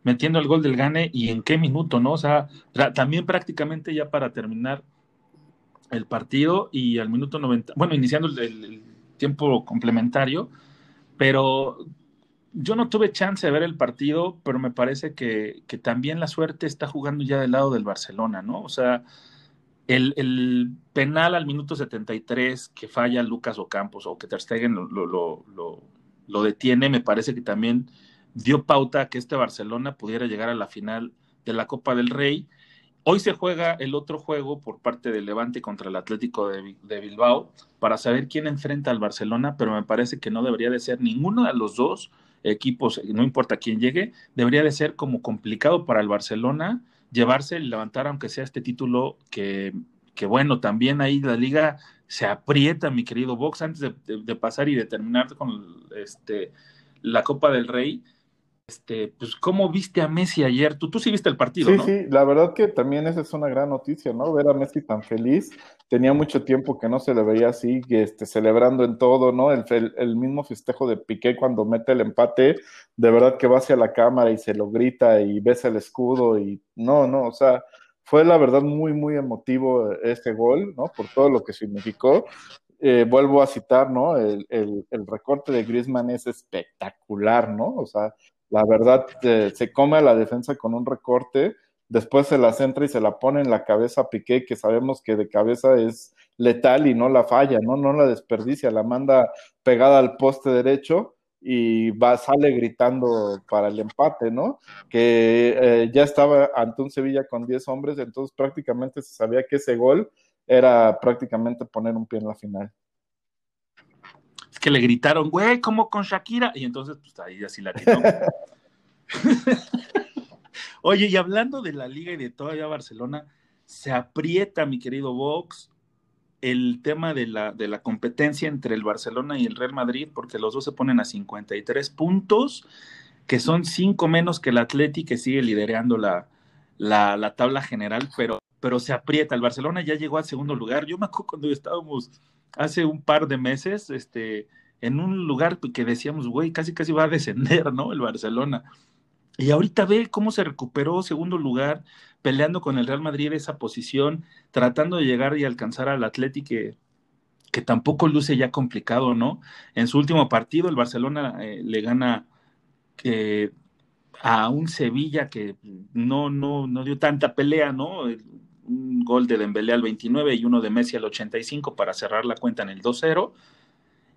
metiendo el gol del Gane y en qué minuto, ¿no? O sea, también prácticamente ya para terminar el partido y al minuto 90, bueno, iniciando el, tiempo complementario, pero yo no tuve chance de ver el partido, pero me parece que, que, también la suerte está jugando ya del lado del Barcelona, ¿no? O sea, el, el penal al minuto 73 que falla Lucas Ocampos o que Ter Stegen lo, lo, lo, lo, detiene, me parece que también dio pauta a que este Barcelona pudiera llegar a la final de la Copa del Rey. Hoy se juega el otro juego por parte del Levante contra el Atlético de, de, Bilbao para saber quién enfrenta al Barcelona, pero me parece que no debería de ser ninguno de los dos equipos, no importa quién llegue, debería de ser como complicado para el Barcelona llevarse, levantar aunque sea este título que, que bueno, también ahí la liga se aprieta, mi querido Vox, antes de, de, de pasar y de terminar con este, la Copa del Rey este, pues, ¿cómo viste a Messi ayer? Tú, tú sí viste el partido, sí, ¿no? Sí, la verdad que también esa es una gran noticia, ¿no? Ver a Messi tan feliz. Tenía mucho tiempo que no se le veía así, este, celebrando en todo, ¿no? El, el, el, mismo festejo de Piqué cuando mete el empate, de verdad que va hacia la cámara y se lo grita y besa el escudo y no, no, o sea, fue la verdad muy, muy emotivo este gol, ¿no? Por todo lo que significó. Eh, vuelvo a citar, ¿no? El, el, el, recorte de Griezmann es espectacular, ¿no? O sea, la verdad, eh, se come a la defensa con un recorte, después se la centra y se la pone en la cabeza a Piqué, que sabemos que de cabeza es letal y no la falla, ¿no? No la desperdicia, la manda pegada al poste derecho y va, sale gritando para el empate, ¿no? Que eh, ya estaba ante un Sevilla con 10 hombres, entonces prácticamente se sabía que ese gol era prácticamente poner un pie en la final que le gritaron, güey, como con Shakira, y entonces, pues ahí así la tiró. *laughs* Oye, y hablando de la liga y de todavía Barcelona, se aprieta, mi querido Vox, el tema de la, de la competencia entre el Barcelona y el Real Madrid, porque los dos se ponen a 53 puntos, que son cinco menos que el Atleti, que sigue liderando la, la, la tabla general, pero, pero se aprieta. El Barcelona ya llegó al segundo lugar. Yo me acuerdo cuando estábamos hace un par de meses, este, en un lugar que decíamos, güey, casi casi va a descender, ¿no? El Barcelona. Y ahorita ve cómo se recuperó segundo lugar, peleando con el Real Madrid esa posición, tratando de llegar y alcanzar al Atlético que, tampoco luce ya complicado, ¿no? En su último partido, el Barcelona eh, le gana eh, a un Sevilla que no, no, no dio tanta pelea, ¿no? Un gol de Dembélé al 29 y uno de Messi al 85 para cerrar la cuenta en el 2-0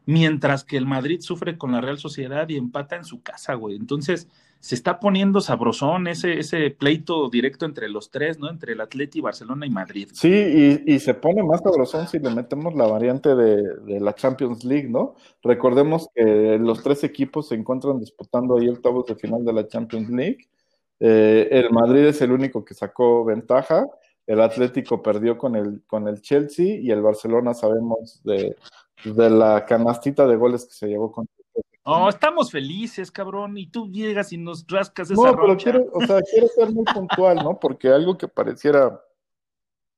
mientras que el Madrid sufre con la Real Sociedad y empata en su casa, güey. Entonces, se está poniendo sabrosón ese, ese pleito directo entre los tres, ¿no? Entre el Atleti, Barcelona y Madrid. Sí, y, se pone más sabrosón si le metemos la variante de, la Champions League, ¿no? Recordemos que los tres equipos se encuentran disputando ahí octavos de final de la Champions League. Eh, el Madrid es el único que sacó ventaja. El Atlético perdió con el, con el Chelsea y el Barcelona sabemos de, de la canastita de goles que se llevó con Oh, estamos felices, cabrón, y tú llegas y nos rascas esa No, pero rocha. quiero, o sea, quiero ser muy puntual, ¿no? Porque algo que pareciera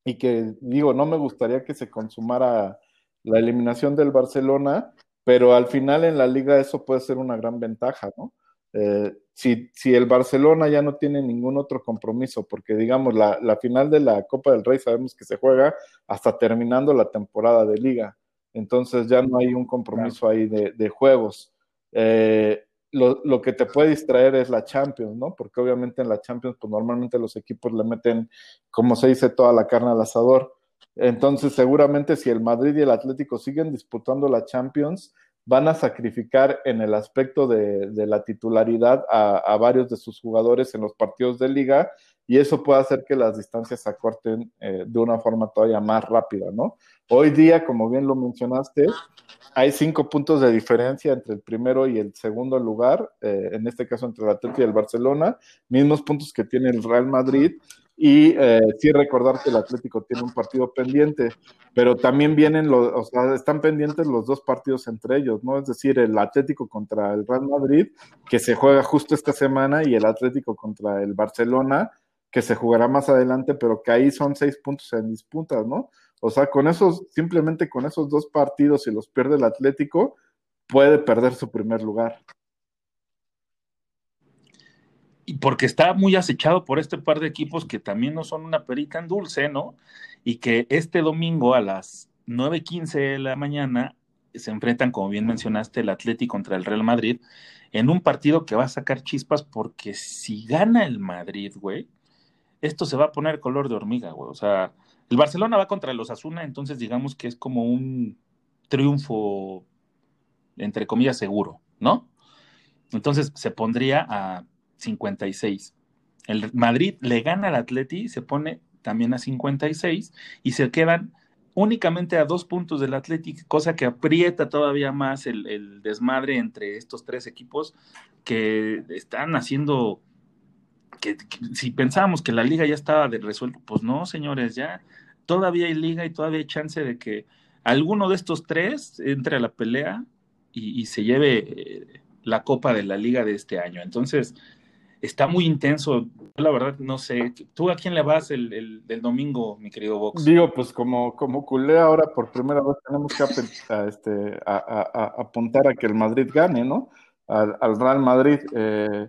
y que digo, no me gustaría que se consumara la eliminación del Barcelona, pero al final en la liga eso puede ser una gran ventaja, ¿no? Eh, si, si, el Barcelona ya no tiene ningún otro compromiso, porque digamos, la, final de la Copa del Rey sabemos que se juega hasta terminando la temporada de liga, entonces ya no hay un compromiso ahí de, de juegos. Eh, lo, lo, que te puede distraer es la Champions, ¿no? Porque obviamente en la Champions, pues normalmente los equipos le meten, como se dice, toda la carne al asador. Entonces, seguramente si el Madrid y el Atlético siguen disputando la Champions, van a sacrificar en el aspecto de, de la titularidad a, a, varios de sus jugadores en los partidos de liga y eso puede hacer que las distancias se acorten eh, de una forma todavía más rápida, ¿no? Hoy día, como bien lo mencionaste, hay cinco puntos de diferencia entre el primero y el segundo lugar, eh, en este caso entre el Atlético y el Barcelona, mismos puntos que tiene el Real Madrid, y eh, sí recordar que el Atlético tiene un partido pendiente, pero también vienen los, o sea, están pendientes los dos partidos entre ellos, ¿no? Es decir, el Atlético contra el Real Madrid, que se juega justo esta semana, y el Atlético contra el Barcelona, que se jugará más adelante, pero que ahí son seis puntos en disputas, ¿no? O sea, con esos, simplemente con esos dos partidos, si los pierde el Atlético, puede perder su primer lugar. Y porque está muy acechado por este par de equipos que también no son una perita en dulce, ¿no? Y que este domingo a las 9.15 de la mañana se enfrentan, como bien mencionaste, el Atlético contra el Real Madrid, en un partido que va a sacar chispas porque si gana el Madrid, güey, esto se va a poner color de hormiga, güey. O sea, el Barcelona va contra los Asuna, entonces digamos que es como un triunfo, entre comillas, seguro, ¿no? Entonces se pondría a 56. El Madrid le gana al Atleti, se pone también a 56 y se quedan únicamente a dos puntos del Athletic, cosa que aprieta todavía más el, desmadre entre estos tres equipos que están haciendo que, si pensábamos que la liga ya estaba de resuelto, pues no, señores, ya todavía hay liga y todavía hay chance de que alguno de estos tres entre a la pelea y, y se lleve eh, la copa de la liga de este año. Entonces, está muy intenso. La verdad, no sé. ¿Tú a quién le vas el, el, el domingo, mi querido Vox? Digo, pues como, como culé ahora por primera vez tenemos que a, este, a, a apuntar a que el Madrid gane, ¿no? Al, al Real Madrid. Eh,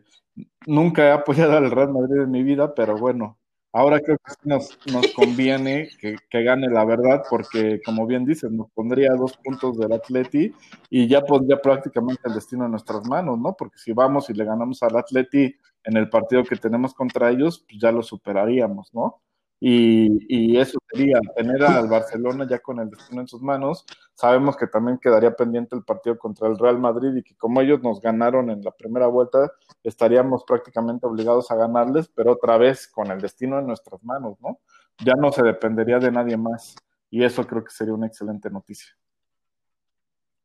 nunca he apoyado al Real Madrid en mi vida, pero bueno, ahora creo que nos, nos conviene que, que, gane la verdad, porque como bien dices, nos pondría dos puntos del Atleti y ya pondría prácticamente el destino en nuestras manos, ¿no? Porque si vamos y le ganamos al Atleti en el partido que tenemos contra ellos, pues ya lo superaríamos, ¿no? Y, y, eso sería tener al Barcelona ya con el destino en sus manos. Sabemos que también quedaría pendiente el partido contra el Real Madrid y que como ellos nos ganaron en la primera vuelta, estaríamos prácticamente obligados a ganarles, pero otra vez con el destino en nuestras manos, ¿no? Ya no se dependería de nadie más. Y eso creo que sería una excelente noticia.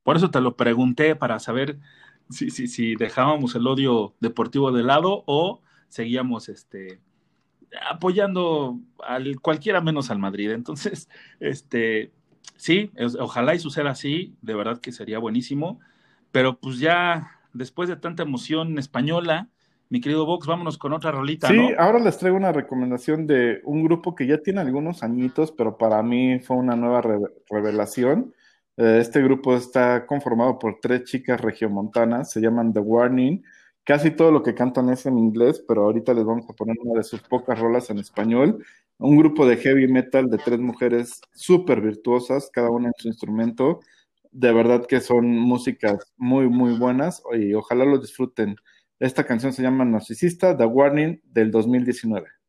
Por eso te lo pregunté para saber si, si, si dejábamos el odio deportivo de lado o seguíamos este apoyando al cualquiera menos al Madrid. Entonces, este, Sí, es- ojalá y suceda así, de verdad que sería buenísimo, pero pues ya después de tanta emoción española, mi querido Vox, vámonos con otra rolita, Sí, ¿no? ahora les traigo una recomendación de un grupo que ya tiene algunos añitos, pero para mí fue una nueva re- revelación. Eh, este grupo está conformado por tres chicas regiomontanas, se llaman The Warning. Casi todo lo que cantan es en inglés, pero ahorita les vamos a poner una de sus pocas rolas en español. Un grupo de heavy metal de tres mujeres súper virtuosas, cada una en su instrumento. De verdad que son músicas muy, muy buenas y ojalá lo disfruten. Esta canción se llama Narcisista, The Warning, del 2019.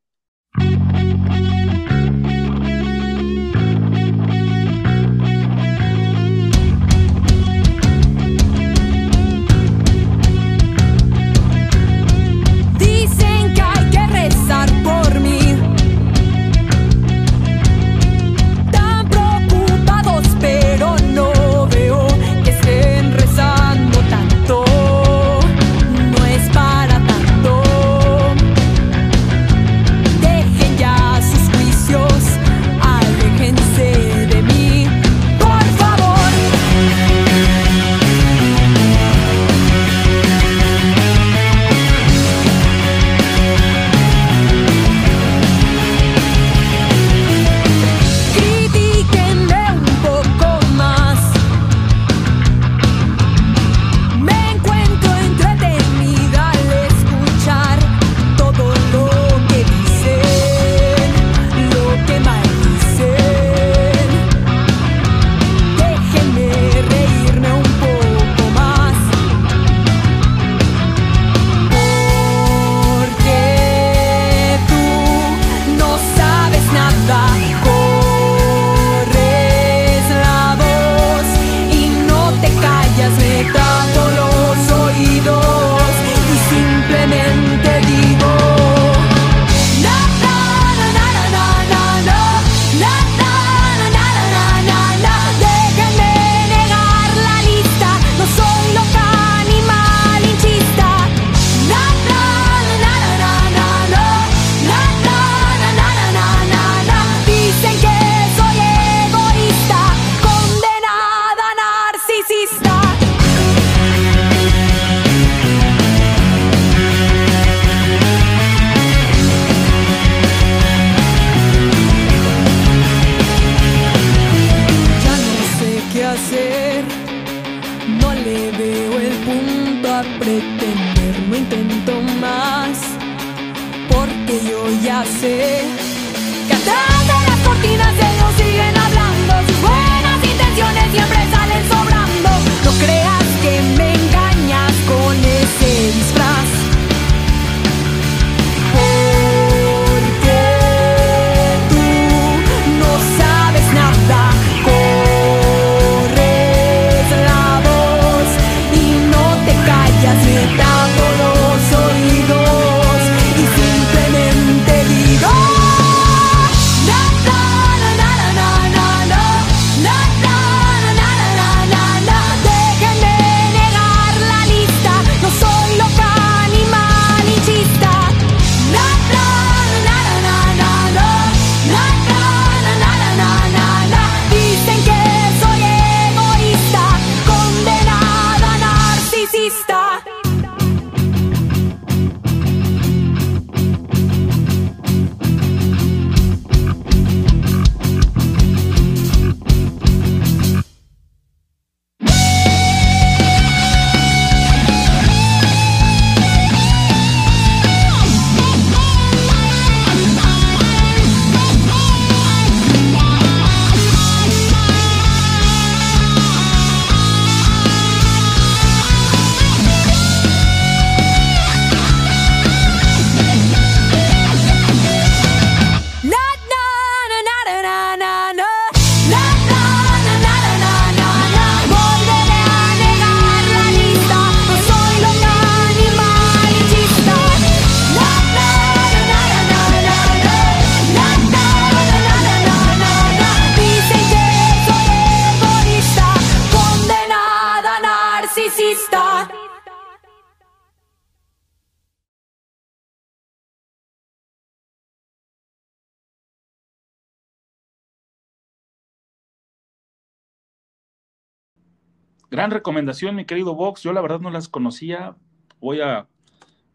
Gran recomendación, mi querido Vox. Yo la verdad no las conocía. Voy a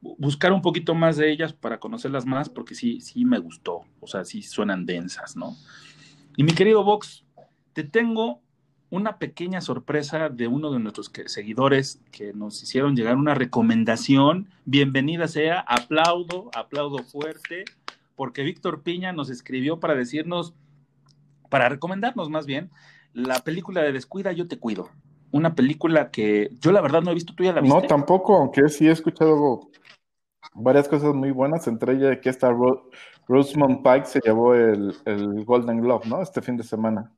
buscar un poquito más de ellas para conocerlas más, porque sí, sí me gustó. O sea, sí suenan densas, ¿no? Y mi querido Vox, te tengo una pequeña sorpresa de uno de nuestros seguidores que nos hicieron llegar una recomendación. Bienvenida sea, aplaudo, aplaudo fuerte, porque Víctor Piña nos escribió para decirnos, para recomendarnos más bien, la película de Descuida, yo te cuido. Una película que yo la verdad no he visto, ¿tú ya la viste? No, tampoco, aunque sí he escuchado varias cosas muy buenas, entre ellas que esta Ro- Rosamund Pike se llevó el, el Golden Globe, ¿no? Este fin de semana.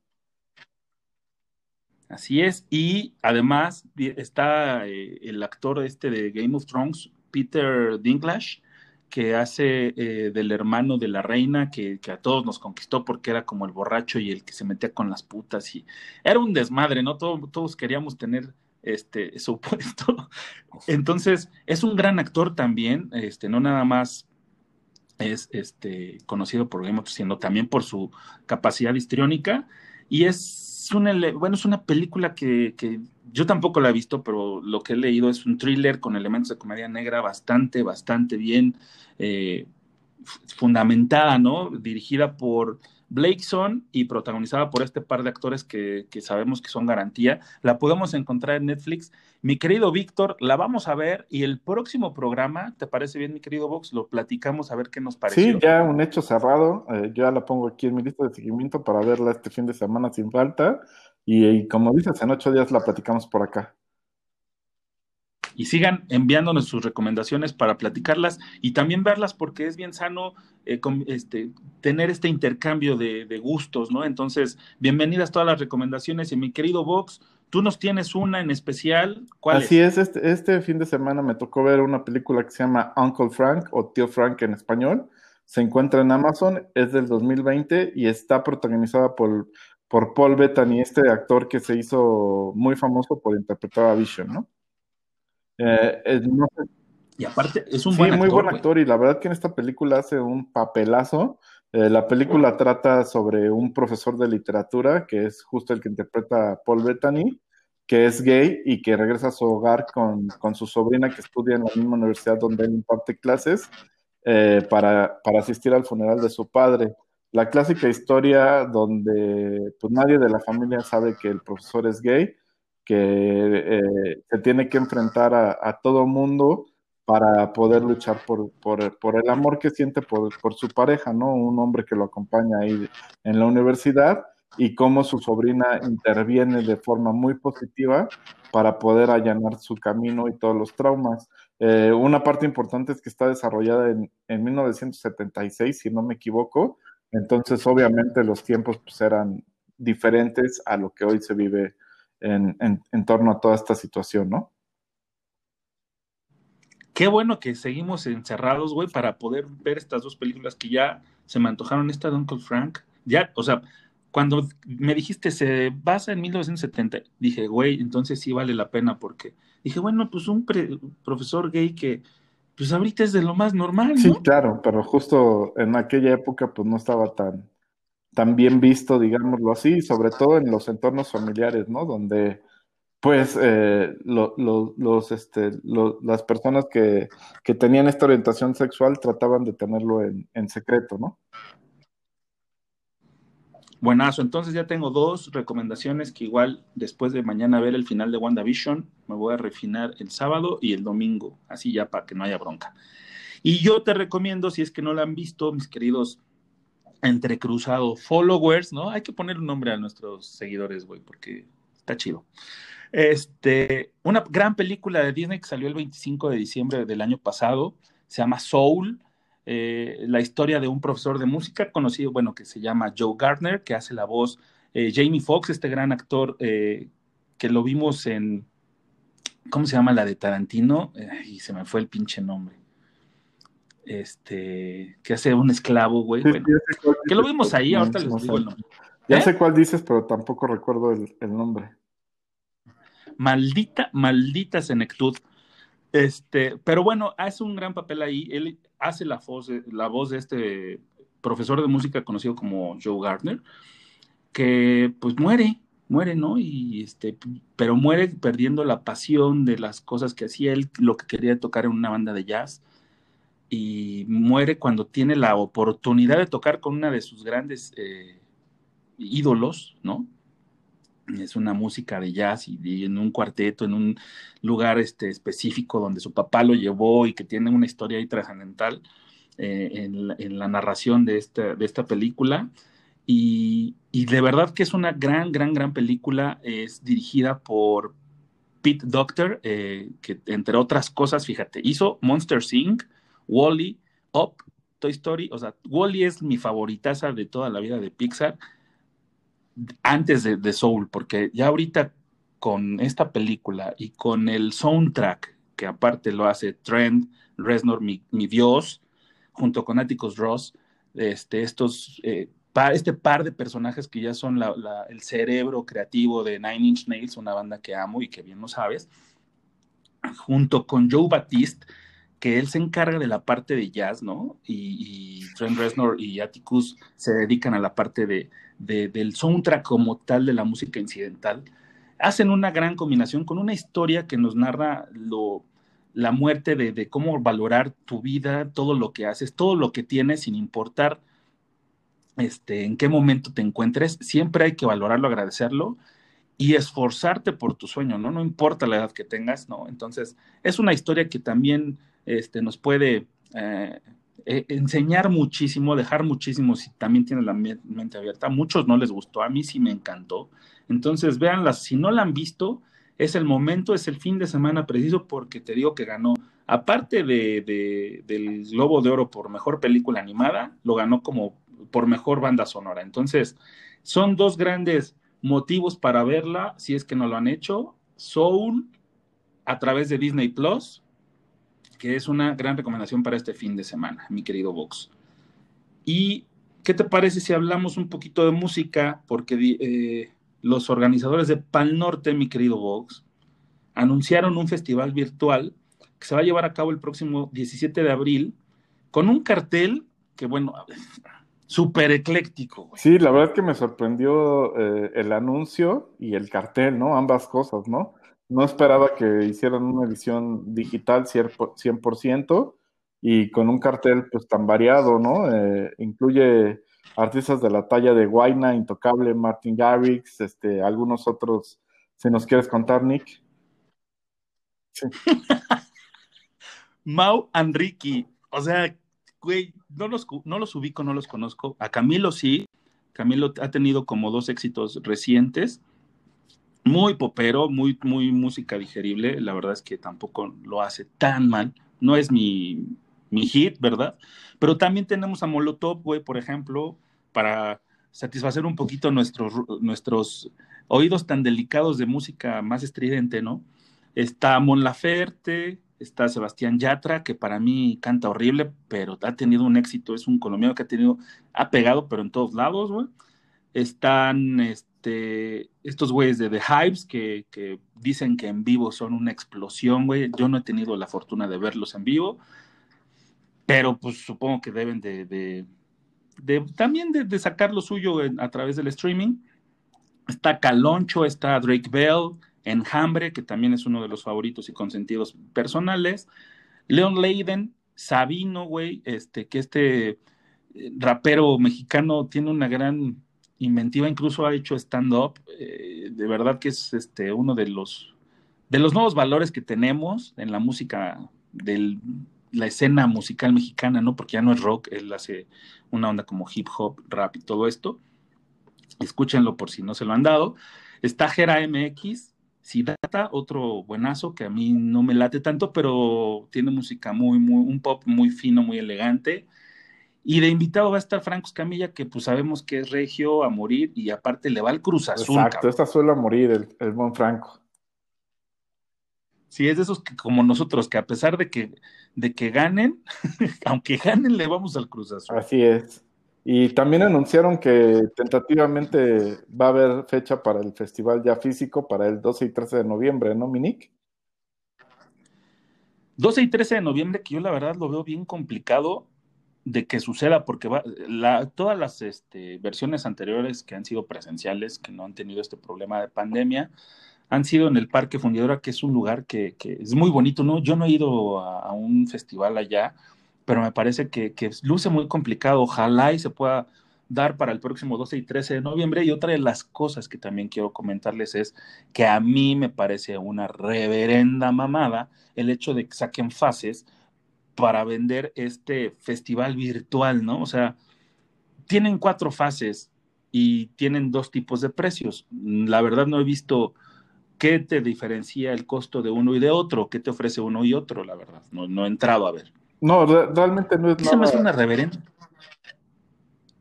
Así es, y además vi- está eh, el actor este de Game of Thrones, Peter Dinklage, que hace eh, del hermano de la reina, que, que a todos nos conquistó porque era como el borracho y el que se metía con las putas, y era un desmadre, ¿no? Todo- todos queríamos tener este su *laughs* puesto. Entonces, es un gran actor también, este, no nada más es este, conocido por Game of Thrones, sino también por su capacidad histriónica. Y es una, bueno, es una película que, que yo tampoco la he visto, pero lo que he leído es un thriller con elementos de comedia negra bastante, bastante bien eh, fundamentada, ¿no? Dirigida por Blakeson y protagonizada por este par de actores que, que sabemos que son garantía. La podemos encontrar en Netflix. Mi querido Víctor, la vamos a ver y el próximo programa, ¿te parece bien, mi querido Vox? Lo platicamos a ver qué nos pareció. Sí, ya un hecho cerrado. eh, ya la pongo aquí en mi lista de seguimiento para verla este fin de semana sin falta. Y, y como dices, en ocho días la platicamos por acá. y sigan enviándonos sus recomendaciones para platicarlas y también verlas porque es bien sano eh, este, tener este intercambio de, de gustos, ¿no? Entonces, bienvenidas todas las recomendaciones y mi querido Vox, tú nos tienes una en especial, ¿cuál Así es? es, este, este fin de semana me tocó ver una película que se llama Uncle Frank o Tío Frank en español. Se encuentra en Amazon, es del 2020 y está protagonizada por, por Paul Bettany, este actor que se hizo muy famoso por interpretar a Vision, ¿no? Eh, eh, no sé Y aparte, es un Sí, buen muy actor, buen güey. actor y la verdad que en esta película hace un papelazo. Eh, la película trata sobre un profesor de literatura, que es justo el que interpreta a Paul Bettany, que es gay y que regresa a su hogar con, con su sobrina que estudia en la misma universidad donde él imparte clases eh, para, para asistir al funeral de su padre. La clásica historia donde pues nadie de la familia sabe que el profesor es gay, que eh, se tiene que enfrentar a, a todo mundo para poder luchar por, por, el amor que siente por, por su pareja, ¿no? Un hombre que lo acompaña ahí en la universidad y cómo su sobrina interviene de forma muy positiva para poder allanar su camino y todos los traumas. Eh, una parte importante es que está desarrollada en, en 1976, si no me equivoco, entonces obviamente los tiempos pues, eran diferentes a lo que hoy se vive en, en, torno a toda esta situación, ¿no? Qué bueno que seguimos encerrados, güey, para poder ver estas dos películas que ya se me antojaron. Esta de Uncle Frank, ya, o sea, cuando me dijiste se basa en 1970, dije, güey, entonces sí vale la pena porque dije, bueno, pues un pre- profesor gay que, pues ahorita es de lo más normal, Sí, ¿no? claro, pero justo en aquella época pues no estaba tan, tan bien visto, digámoslo así, sobre todo en los entornos familiares, ¿no? Donde pues eh, lo- lo- los, este, lo- las personas que, que tenían esta orientación sexual trataban de tenerlo en, en secreto, ¿no? Buenazo, entonces ya tengo dos recomendaciones que igual después de mañana ver el final de WandaVision, me voy a refinar el sábado y el domingo, así ya para que no haya bronca. Y yo te recomiendo, si es que no la han visto, mis queridos entrecruzado followers, ¿no? Hay que poner un nombre a nuestros seguidores, güey, porque está chido. Este, una gran película de Disney que salió el 25 de diciembre del año pasado, se llama Soul, eh, la historia de un profesor de música conocido, bueno, que se llama Joe Gardner, que hace la voz, eh, Jamie Foxx, este gran actor eh, que lo vimos en, ¿cómo se llama la de Tarantino? Y se me fue el pinche nombre. Este, que hace un esclavo, güey. Bueno, que lo vimos ahí, ahorita no les digo el nombre. Ya sé cuál dices, pero tampoco recuerdo el, el nombre. Maldita, maldita senectud. Este, pero bueno, hace un gran papel ahí. Él hace la voz, la voz de este profesor de música conocido como Joe Gardner, que pues muere, muere, ¿no? Y este, pero muere perdiendo la pasión de las cosas que hacía él, lo que quería tocar en una banda de jazz. Y muere cuando tiene la oportunidad de tocar con una de sus grandes eh, ídolos, ¿no? Es una música de jazz y, en un cuarteto, en un lugar este, específico donde su papá lo llevó y que tiene una historia ahí trascendental eh, en, la, narración de esta, de esta película. Y, y, de verdad que es una gran, gran, gran película. Es dirigida por Pete Doctor, eh, que entre otras cosas, fíjate, hizo Monster Inc., Wally, Up, Toy Story. O sea, Wally es mi favoritaza de toda la vida de Pixar antes de, de, Soul, porque ya ahorita con esta película y con el soundtrack, que aparte lo hace Trent Reznor, mi, dios, junto con Atticus Ross, este, estos, eh, pa, este par de personajes que ya son el cerebro creativo de Nine Inch Nails, una banda que amo y que bien lo sabes, junto con Joe Batiste, que él se encarga de la parte de jazz, ¿no? Y, y Trent Reznor y Atticus se dedican a la parte de, de, del soundtrack como tal de la música incidental. Hacen una gran combinación con una historia que nos narra lo, la muerte de, de, cómo valorar tu vida, todo lo que haces, todo lo que tienes, sin importar este, en qué momento te encuentres, siempre hay que valorarlo, agradecerlo y esforzarte por tu sueño, ¿no? No importa la edad que tengas, ¿no? Entonces, es una historia que también este, nos puede eh, eh, enseñar muchísimo, dejar muchísimo si también tienes la mente abierta. A muchos no les gustó, a mí sí me encantó. Entonces, véanla, si no la han visto, es el momento, es el fin de semana preciso porque te digo que ganó, aparte de, del Globo de Oro por mejor película animada, lo ganó como por mejor banda sonora. Entonces, son dos grandes motivos para verla, si es que no lo han hecho. Soul a través de Disney Plus, que es una gran recomendación para este fin de semana, mi querido Vox. ¿Y qué te parece si hablamos un poquito de música? Porque eh, los organizadores de Pal Norte, mi querido Vox, anunciaron un festival virtual que se va a llevar a cabo el próximo 17 de abril con un cartel que, bueno, súper ecléctico. Sí, la verdad es que me sorprendió eh, el anuncio y el cartel, ¿no? Ambas cosas, ¿no? No esperaba que hicieran una edición digital 100% y con un cartel pues tan variado, ¿no? Eh, incluye artistas de la talla de Guayna, Intocable, Martin Garrix, este, algunos otros, si nos quieres contar, Nick. *laughs* Mau Enrique, o sea, güey, no los, no los ubico, no los conozco. A Camilo sí, Camilo ha tenido como dos éxitos recientes. Muy popero, muy, muy música digerible. La verdad es que tampoco lo hace tan mal. No es mi, mi hit, ¿verdad? Pero también tenemos a Molotov, güey, por ejemplo, para satisfacer un poquito nuestros, nuestros oídos tan delicados de música más estridente, ¿no? Está Mon Laferte, está Sebastián Yatra, que para mí canta horrible, pero ha tenido un éxito, es un colombiano que ha tenido, ha pegado, pero en todos lados, güey. Están este, estos güeyes de The Hives que, que, dicen que en vivo son una explosión, güey. Yo no he tenido la fortuna de verlos en vivo, pero pues supongo que deben de, de, también de, sacar lo suyo a través del streaming. Está Caloncho, está Drake Bell, Enjambre, que también es uno de los favoritos y consentidos personales. Leon Leiden, Sabino, güey, este, que este rapero mexicano tiene una gran inventiva, incluso ha hecho stand-up. Eh, de verdad que es este, uno de los, de los nuevos valores que tenemos en la música de la escena musical mexicana, ¿no? Porque ya no es rock, él hace una onda como hip hop, rap y todo esto. Escúchenlo por si no se lo han dado. Está Jera MX, Sidata, otro buenazo que a mí no me late tanto, pero tiene música muy, muy, un pop muy fino, muy elegante. Y de invitado va a estar Franco Camilla, que pues sabemos que es regio a morir y aparte le va al Cruz Azul. Exacto, está suelo a morir el, el buen Franco. Sí, es de esos que como nosotros, que a pesar de que, de que ganen, *laughs* aunque ganen, le vamos al Cruz Azul. Así es. Y también anunciaron que tentativamente va a haber fecha para el festival ya físico para el 12 y 13 de noviembre, ¿no, Minic? 12 y 13 de noviembre, que yo la verdad lo veo bien complicado. De que suceda, porque va, la, todas las este, versiones anteriores que han sido presenciales, que no han tenido este problema de pandemia, han sido en el Parque Fundidora, que es un lugar que, que es muy bonito, ¿no? Yo no he ido a, un festival allá, pero me parece que, que, luce muy complicado. Ojalá y se pueda dar para el próximo 12 y 13 de noviembre. Y otra de las cosas que también quiero comentarles es que a mí me parece una reverenda mamada el hecho de que saquen fases para vender este festival virtual, ¿no? O sea, tienen cuatro fases y tienen dos tipos de precios. La verdad no he visto qué te diferencia el costo de uno y de otro, qué te ofrece uno y otro, la verdad. No, no he entrado a ver. No, re realmente no es nada. Se me hace una reverenda.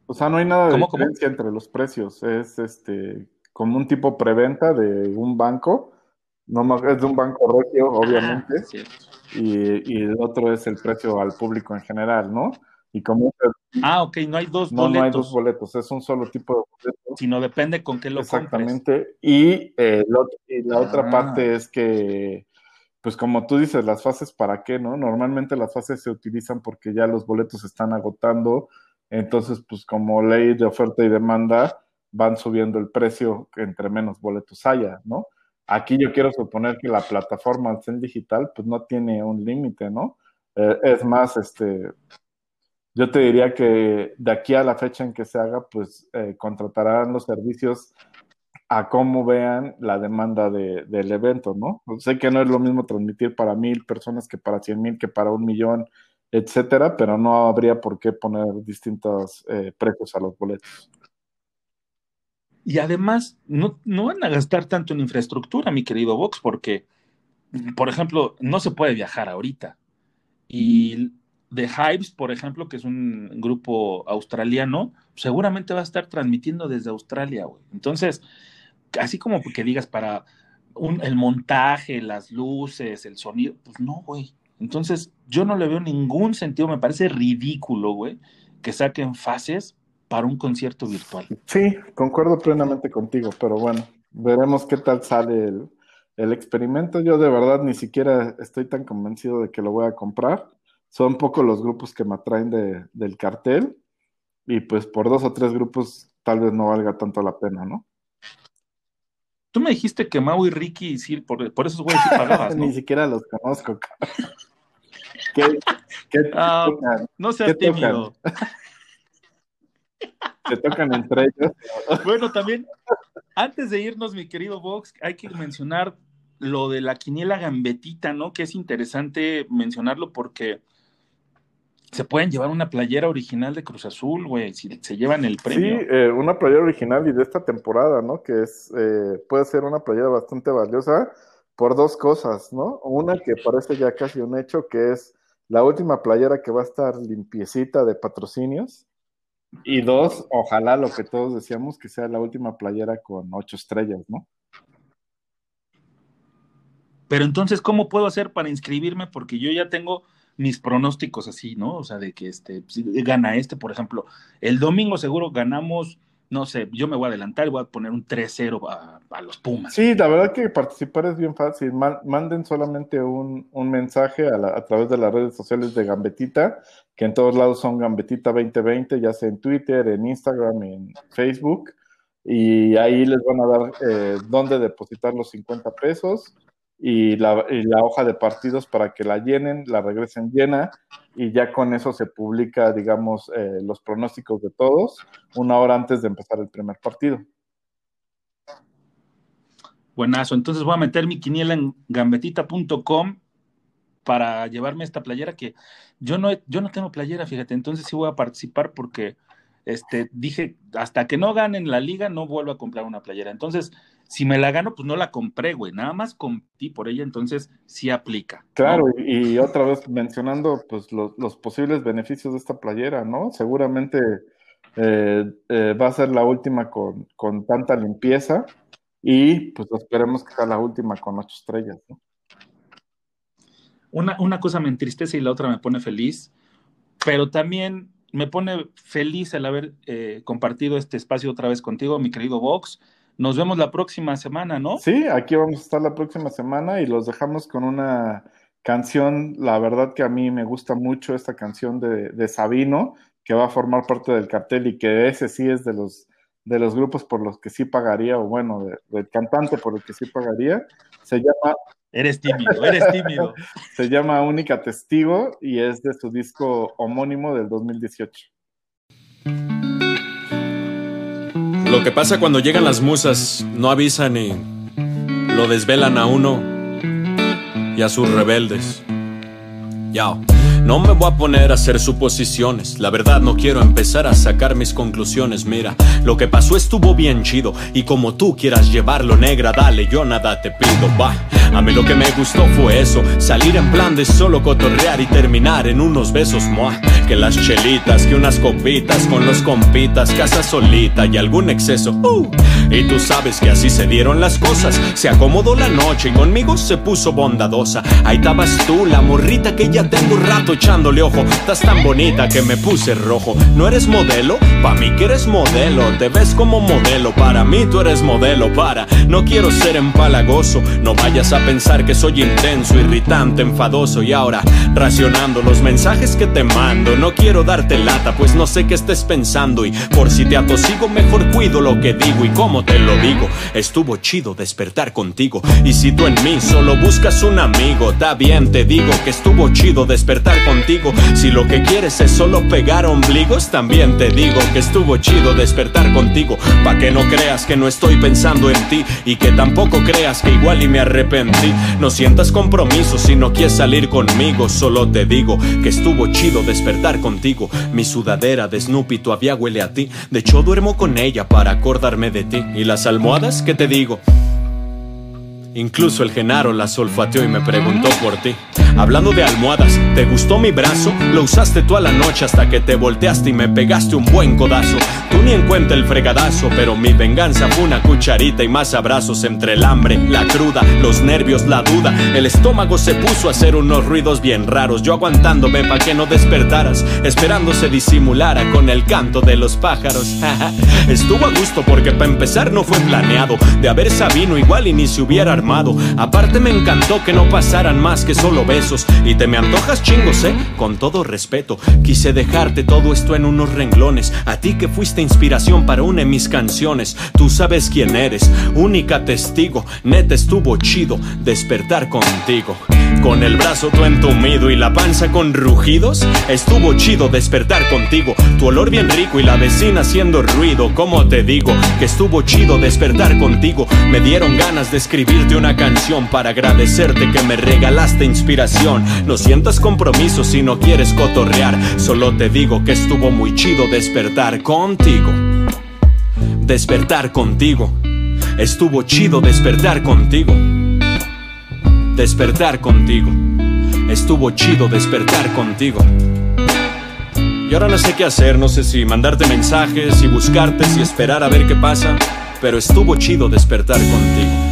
O sea, no hay nada de ¿Cómo, diferencia cómo? entre los precios. Es este como un tipo preventa de un banco. No más, es de un banco regio, obviamente. Ah, y, y, el otro es el precio al público en general, ¿no? Y como ah, ok, no hay dos no, boletos. No hay dos boletos, es un solo tipo de boleto. Sino depende con qué lo Exactamente. Compres. Y, eh, lo, y la ah. otra parte es que, pues como tú dices, las fases para qué, ¿no? Normalmente las fases se utilizan porque ya los boletos se están agotando. Entonces, pues como ley de oferta y demanda, van subiendo el precio entre menos boletos haya, ¿no? Aquí yo quiero suponer que la plataforma al digital, pues no tiene un límite, ¿no? Eh, es más, este, yo te diría que de aquí a la fecha en que se haga, pues eh, contratarán los servicios a cómo vean la demanda de, del evento, ¿no? Sé que no es lo mismo transmitir para mil personas que para cien mil, que para un millón, etcétera, pero no habría por qué poner distintos eh, precios a los boletos. Y además, no, no van a gastar tanto en infraestructura, mi querido Vox, porque, por ejemplo, no se puede viajar ahorita. Y The Hives, por ejemplo, que es un grupo australiano, seguramente va a estar transmitiendo desde Australia, güey. Entonces, así como que digas para un, el montaje, las luces, el sonido, pues no, güey. Entonces, yo no le veo ningún sentido, me parece ridículo, güey, que saquen fases para un concierto virtual. Sí, concuerdo plenamente contigo, pero bueno, veremos qué tal sale el, el, experimento. Yo de verdad ni siquiera estoy tan convencido de que lo voy a comprar. Son pocos los grupos que me atraen de, del cartel y pues por dos o tres grupos tal vez no valga tanto la pena, ¿no? Tú me dijiste que Mau y Ricky, sí, por, por esos güeyes sí *laughs* pagabas, ¿no? Ni siquiera los conozco. ¿Qué, qué ah, no seas tímido. Se tocan entre ellos. Bueno, también, antes de irnos, mi querido Vox, hay que mencionar lo de la quiniela gambetita, ¿no? Que es interesante mencionarlo porque se pueden llevar una playera original de Cruz Azul, güey, si se llevan el premio. Sí, eh, una playera original y de esta temporada, ¿no? Que es, eh, puede ser una playera bastante valiosa por dos cosas, ¿no? Una que parece ya casi un hecho, que es la última playera que va a estar limpiecita de patrocinios. Y dos, ojalá lo que todos decíamos, que sea la última playera con ocho estrellas, ¿no? Pero entonces, ¿cómo puedo hacer para inscribirme? Porque yo ya tengo mis pronósticos así, ¿no? O sea, de que este gana este, por ejemplo, el domingo seguro ganamos, no sé, yo me voy a adelantar y voy a poner un 3-0 a, los Pumas. Sí, la verdad que participar es bien fácil. manden solamente un, un mensaje a, la, a, través de las redes sociales de Gambetita, que en todos lados son Gambetita 2020, ya sea en Twitter, en Instagram, en Facebook, y ahí les van a dar eh, dónde depositar los 50 pesos y la, hoja de partidos para que la llenen, la regresen llena y ya con eso se publica, digamos, eh, los pronósticos de todos una hora antes de empezar el primer partido. Buenazo, entonces voy a meter mi quiniela en gambetita.com para llevarme esta playera que yo no, yo no tengo playera, fíjate, entonces sí voy a participar porque este, dije, hasta que no ganen la liga no vuelvo a comprar una playera. Entonces, si me la gano, pues no la compré, güey, nada más competí por ella, entonces sí aplica. Claro, ¿no? y, otra vez mencionando pues los, los, posibles beneficios de esta playera, ¿no? Seguramente eh, eh, va a ser la última con, con, tanta limpieza y pues esperemos que sea la última con ocho estrellas, ¿no? Una, una cosa me entristece y la otra me pone feliz, pero también me pone feliz el haber eh, compartido este espacio otra vez contigo, mi querido Vox nos vemos la próxima semana, ¿no? Sí, aquí vamos a estar la próxima semana y los dejamos con una canción, la verdad que a mí me gusta mucho esta canción de, de Sabino, que va a formar parte del cartel y que ese sí es de los, de los grupos por los que sí pagaría, o bueno, de- del cantante por el que sí pagaría. Se llama, Eres tímido, eres tímido. *laughs* se llama Única Testigo y es de su disco homónimo del 2018. Lo que pasa cuando llegan las musas, no avisan y lo desvelan a uno y a sus rebeldes. Yao. No me voy a poner a hacer suposiciones. La verdad no quiero empezar a sacar mis conclusiones. Mira, lo que pasó estuvo bien chido. Y como tú quieras llevarlo negra, dale, yo nada te pido. Va. A mí lo que me gustó fue eso. Salir en plan de solo cotorrear y terminar en unos besos. Mua. Que las chelitas, que unas copitas con los compitas, casa solita y algún exceso. Uh. Y tú sabes que así se dieron las cosas. Se acomodó la noche y conmigo se puso bondadosa. Ahí estabas tú, la morrita que ya tengo rato echándole ojo. Estás tan bonita que me puse rojo. ¿No eres modelo? Pa' mí que eres modelo. Te ves como modelo. Para mí tú eres modelo. Para, no quiero ser empalagoso. No vayas a pensar que soy intenso, irritante, enfadoso. Y ahora, racionando los mensajes que te mando. No quiero darte lata, pues no sé qué estés pensando. Y por si te atosigo, mejor cuido lo que digo y cómo te lo digo. Estuvo chido despertar contigo. Y si tú en mí solo buscas un amigo, está bien, te digo que estuvo chido despertar contigo. Si lo que quieres es solo pegar ombligos, también te digo que estuvo chido despertar contigo. Pa' que no creas que no estoy pensando en ti y que tampoco creas que igual y me arrepentí. No sientas compromiso si no quieres salir conmigo, solo te digo que estuvo chido despertar contigo. Mi sudadera de Snoopy todavía huele a ti. De hecho, duermo con ella para acordarme de ti. ¿Y las almohadas? ¿Qué te digo? Incluso el Genaro las olfateó y me preguntó por ti. Hablando de almohadas, ¿te gustó mi brazo? Lo usaste toda la noche hasta que te volteaste y me pegaste un buen codazo. Tú ni en cuenta el fregadazo, pero mi venganza fue una cucharita y más abrazos entre el hambre, la cruda, los nervios, la duda. El estómago se puso a hacer unos ruidos bien raros. Yo aguantándome pa' que no despertaras, esperando se disimulara con el canto de los pájaros. *laughs* Estuvo a gusto porque para empezar no fue planeado. De haber sabido igual y ni se hubiera armado. Aparte me encantó que no pasaran más que solo besos. Y te me antojas chingos, eh. Con todo respeto, quise dejarte todo esto en unos renglones. A ti que fuiste inspiración para una de mis canciones. Tú sabes quién eres, única testigo. Neta estuvo chido despertar contigo. Con el brazo tú entumido y la panza con rugidos. Estuvo chido despertar contigo. Tu olor bien rico y la vecina haciendo ruido. Como te digo, que estuvo chido despertar contigo. Me dieron ganas de una canción para agradecerte que me regalaste inspiración. No sientas compromiso si no quieres cotorrear. Solo te digo que estuvo muy chido despertar contigo. Despertar contigo. Estuvo chido despertar contigo. Despertar contigo. Estuvo chido despertar contigo. Y ahora no sé qué hacer, no sé si mandarte mensajes, si buscarte, si esperar a ver qué pasa, pero estuvo chido despertar contigo.